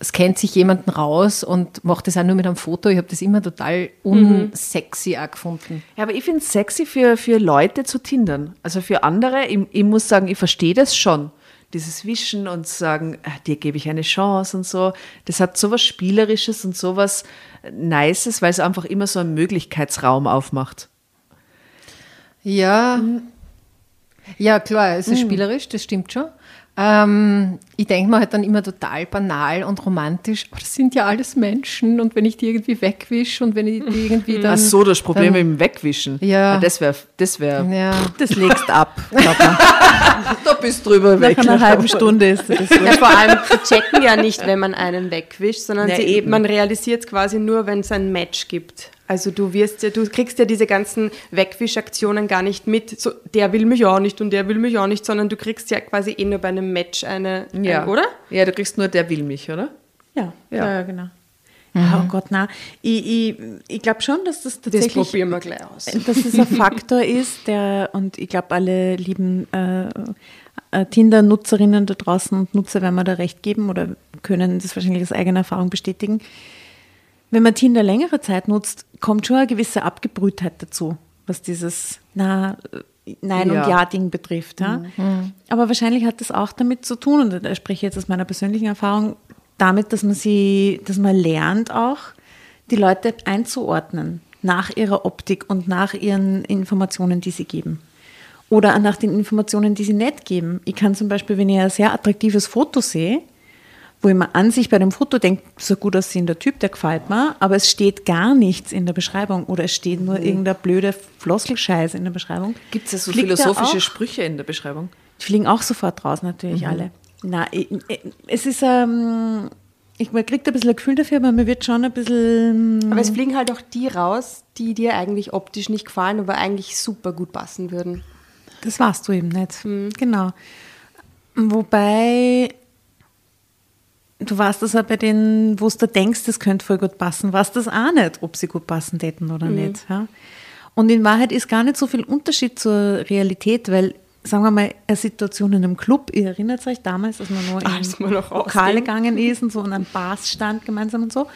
scannt sich jemanden raus und macht das auch nur mit einem Foto. Ich habe das immer total unsexy auch gefunden. Ja, aber ich finde es sexy für, für Leute zu tindern. Also für andere, ich, ich muss sagen, ich verstehe das schon. Dieses Wischen und sagen, ah, dir gebe ich eine Chance und so. Das hat sowas Spielerisches und sowas Nices, weil es einfach immer so einen Möglichkeitsraum aufmacht. Ja, ja klar, es ist spielerisch, das stimmt schon. Ähm, ich denke mir halt dann immer total banal und romantisch, aber das sind ja alles Menschen und wenn ich die irgendwie wegwische und wenn ich die irgendwie dann... Ach so, das Problem dann, mit dem Wegwischen. Ja. Ah, Das wäre, das wär, Ja, Das legst ab. da bist du drüber Nach weg. einer halben Stunde ist das Ja, vor allem, sie checken ja nicht, wenn man einen wegwischt, sondern Ja, sie, eben. man realisiert es quasi nur, wenn es ein Match gibt. Also du wirst ja, du kriegst ja diese ganzen Wegwischaktionen gar nicht mit, so, der will mich auch nicht und der will mich auch nicht, sondern du kriegst ja quasi eh nur bei einem Match eine, Ja. ein, oder? Ja, du kriegst nur, der will mich, oder? Ja, Ja. ja, ja genau. Ja, oh Gott, na. Ich, ich, ich glaube schon, dass das Das tatsächlich probieren wir gleich aus. dass es ein Faktor ist, der, und ich glaube, alle lieben äh, äh, Tinder-Nutzerinnen da draußen und Nutzer werden mir da recht geben oder können das wahrscheinlich aus eigener Erfahrung bestätigen. Wenn man Tinder längere Zeit nutzt, kommt schon eine gewisse Abgebrühtheit dazu, was dieses Na, Nein- Ja. und Ja-Ding betrifft. Ja? Aber wahrscheinlich hat das auch damit zu tun, und da spreche ich jetzt aus meiner persönlichen Erfahrung, damit, dass man sie, dass man lernt auch, die Leute einzuordnen nach ihrer Optik und nach ihren Informationen, die sie geben. Oder nach den Informationen, die sie nicht geben. Ich kann zum Beispiel, wenn ich ein sehr attraktives Foto sehe, wo ich mir an sich bei dem Foto denke, so gut aussehender Typ, der gefällt mir, aber es steht gar nichts in der Beschreibung oder es steht nur irgendeine blöde Floskelscheiße in der Beschreibung. Gibt es ja so Fliegt philosophische? Sprüche in der Beschreibung? Die fliegen auch sofort raus, natürlich alle. Na, es ist, ähm, Ich, man kriegt ein bisschen ein Gefühl dafür, aber man wird schon ein bisschen. Aber es fliegen halt auch die raus, die dir eigentlich optisch nicht gefallen, aber eigentlich super gut passen würden. Das warst du eben nicht. Genau. Wobei, du warst das auch bei denen, wo du denkst, das könnte voll gut passen, warst das auch nicht, ob sie gut passen täten oder nicht. Ja? Und in Wahrheit ist gar nicht so viel Unterschied zur Realität, weil, sagen wir mal, eine Situation in einem Club, ihr erinnert euch damals, als man nur Als in man noch Lokale gegangen ist und so an einem Bars stand gemeinsam und so,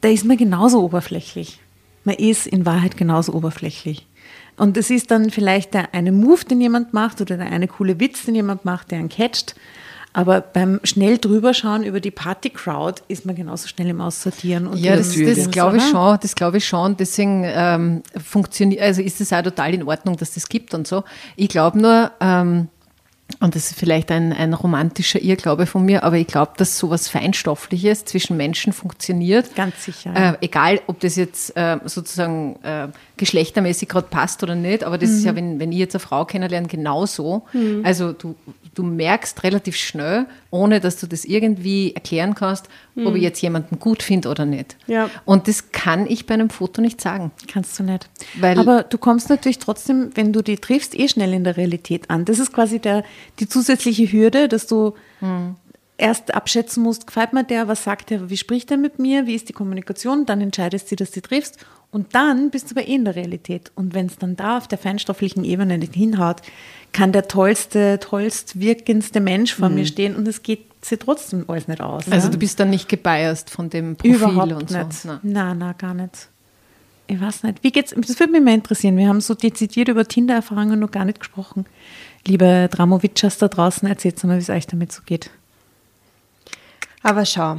da ist man genauso oberflächlich. Man ist in Wahrheit genauso oberflächlich. Und es ist dann vielleicht der eine Move, den jemand macht oder der eine coole Witz, den jemand macht, der einen catcht. Aber beim schnell drüberschauen über die Party-Crowd ist man genauso schnell im Aussortieren. Und Ja, das, das glaube ich schon, das glaube ich schon. Deswegen ähm, funktioniert, also ist es auch total in Ordnung, dass das gibt und so. Ich glaube nur, ähm, und das ist vielleicht ein, ein romantischer Irrglaube von mir, aber ich glaube, dass sowas Feinstoffliches zwischen Menschen funktioniert. Ganz sicher, ja. Äh, egal, ob das jetzt äh, sozusagen äh, geschlechtermäßig gerade passt oder nicht, aber das ist ja, wenn, wenn ich jetzt eine Frau kennenlerne, genauso. Also du, du merkst relativ schnell, ohne dass du das irgendwie erklären kannst, ob ich jetzt jemanden gut finde oder nicht. Ja. Und das kann ich bei einem Foto nicht sagen. Kannst du nicht. Weil- Aber du kommst natürlich trotzdem, wenn du die triffst, eh schnell in der Realität an. Das ist quasi der, die zusätzliche Hürde, dass du erst abschätzen musst, gefällt mir der, was sagt er, wie spricht er mit mir, wie ist die Kommunikation, dann entscheidest du, dass du triffst und dann bist du aber eh in der Realität. Und wenn es dann da auf der feinstofflichen Ebene nicht hinhaut, kann der tollste, tollst wirkendste Mensch vor mir stehen und es geht sie trotzdem alles nicht aus. Also ja? du bist dann nicht gebiased von dem Profil Überhaupt und so. nicht. Nein. Nein, nein, gar nicht. Ich weiß nicht. Wie geht's? Das würde mich mal interessieren. Wir haben so dezidiert über Tinder-Erfahrungen noch gar nicht gesprochen. Liebe Dramovitschers da draußen, erzählt mal, wie es euch damit so geht. Aber schau,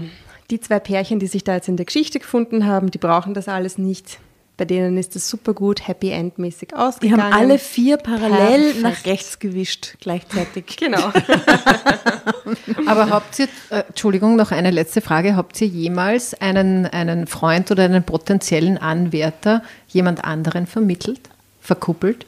die zwei Pärchen, die sich da jetzt in der Geschichte gefunden haben, die brauchen das alles nicht. Bei denen ist das super gut, Happy End-mäßig Die ausgegangen. haben alle vier parallel Perfekt. nach rechts gewischt, gleichzeitig. Genau. Aber habt ihr, äh, Entschuldigung, noch eine letzte Frage, habt ihr jemals einen, einen Freund oder einen potenziellen Anwärter jemand anderen vermittelt, verkuppelt?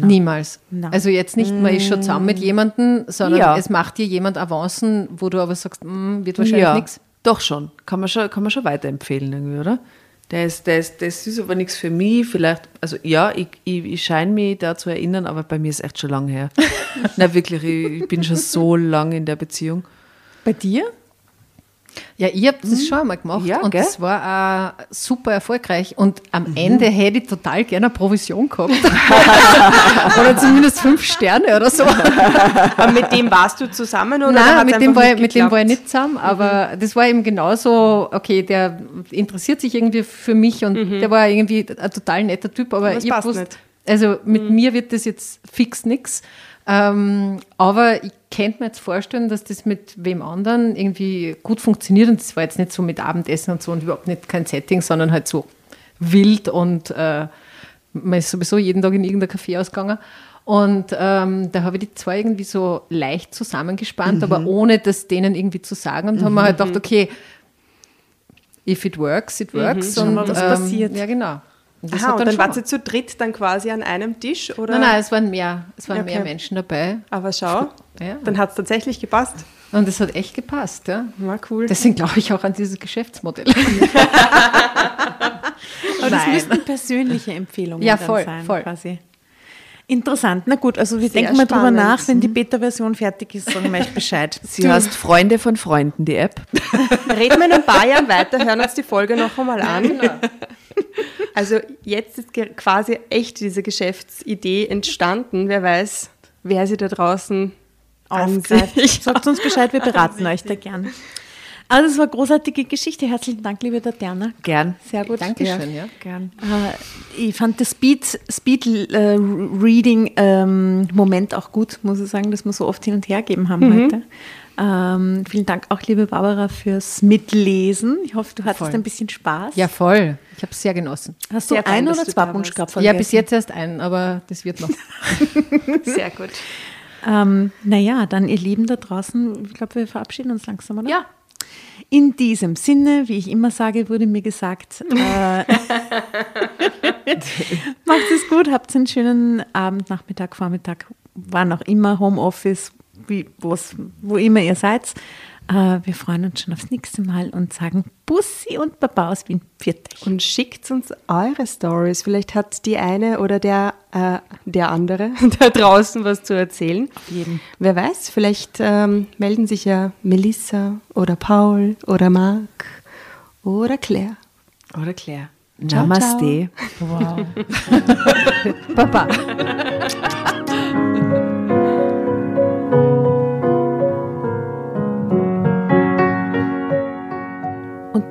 Niemals. Nein. Also jetzt nicht, man ist schon zusammen mit jemandem, sondern Ja. es macht dir jemand Avancen, wo du aber sagst, "Mm, wird wahrscheinlich ja, nichts. Doch schon. Kann man schon, kann man schon weiterempfehlen, irgendwie, oder? Der ist, der ist, das ist aber nichts für mich. Vielleicht, also ja, ich, ich, ich scheine mich da zu erinnern, aber bei mir ist echt schon lange her. Na wirklich, ich, ich bin schon so lange in der Beziehung. Bei dir? Ja, ich habe das schon einmal gemacht Ja, und gell? das war auch super erfolgreich. Und am Ende hätte ich total gerne eine Provision gehabt. oder zumindest fünf Sterne oder so. Aber mit dem warst du zusammen oder Nein, mit dem, war ich, nicht mit dem war ich nicht zusammen, aber das war eben genauso, okay, der interessiert sich irgendwie für mich und der war irgendwie ein total netter Typ, aber Aber ich nicht. also mit mir wird das jetzt fix nix. Ähm, aber ich könnte mir jetzt vorstellen, dass das mit wem anderen irgendwie gut funktioniert und das war jetzt nicht so mit Abendessen und so und überhaupt nicht kein Setting, sondern halt so wild und äh, man ist sowieso jeden Tag in irgendein Café ausgegangen. Und ähm, da habe ich die zwei irgendwie so leicht zusammengespannt, aber ohne das denen irgendwie zu sagen. Und haben wir halt gedacht, okay, if it works, it works. Schauen und wir, was ähm, passiert. Ja, genau. Und das Aha, und dann schon- wart ihr zu dritt dann quasi an einem Tisch? Oder? Nein, nein, es waren mehr, es waren Okay. mehr Menschen dabei. Aber schau, Ja. dann hat es tatsächlich gepasst. Und es hat echt gepasst, ja. War cool. Deswegen glaube ich auch an dieses Geschäftsmodell. Aber das müssten persönliche Empfehlungen Ja, dann voll, sein, voll. quasi. Interessant. Na gut, also wir Sehr denken mal drüber nach. Wenn die Beta-Version fertig ist, sagen wir euch Bescheid. Sie heißt Freunde von Freunden, die App. Reden wir in ein paar Jahren weiter, hören uns die Folge noch einmal an. Also jetzt ist quasi echt diese Geschäftsidee entstanden. Wer weiß, wer sie da draußen aufgreift. Sagt uns Bescheid, wir beraten euch da gern. Also das war eine großartige Geschichte. Herzlichen Dank, liebe Tatjana. Gern. Sehr gut. Dankeschön, ja. Gern. Äh, ich fand das Speed, Speed äh, Reading ähm, Moment auch gut, muss ich sagen, dass wir so oft hin und her gegeben haben Mhm. heute. Ähm, vielen Dank auch, liebe Barbara, fürs Mitlesen. Ich hoffe, du hattest Voll. ein bisschen Spaß. Ja, voll. Ich habe es sehr genossen. Hast du Sehr fein, ein dass oder du zwei da Bunschkrapfen Ja, bis jetzt erst einen, aber das wird noch. Sehr gut. Ähm, naja, dann ihr Lieben da draußen, ich glaube, wir verabschieden uns langsam, oder? Ja. In diesem Sinne, wie ich immer sage, wurde mir gesagt, äh, macht es gut, habt einen schönen Abend, Nachmittag, Vormittag, wann auch immer, Homeoffice, wie, wo immer ihr seid. Äh, wir freuen uns schon aufs nächste Mal und sagen Bussi und Baba aus Wien. Viert euch. Und schickt uns eure Stories. Vielleicht hat die eine oder der, äh, der andere da draußen was zu erzählen. Auf jeden. Wer weiß, vielleicht ähm, melden sich ja Melissa oder Paul oder Marc oder Claire. Oder Claire. Ciao, Namaste. Wow. Baba.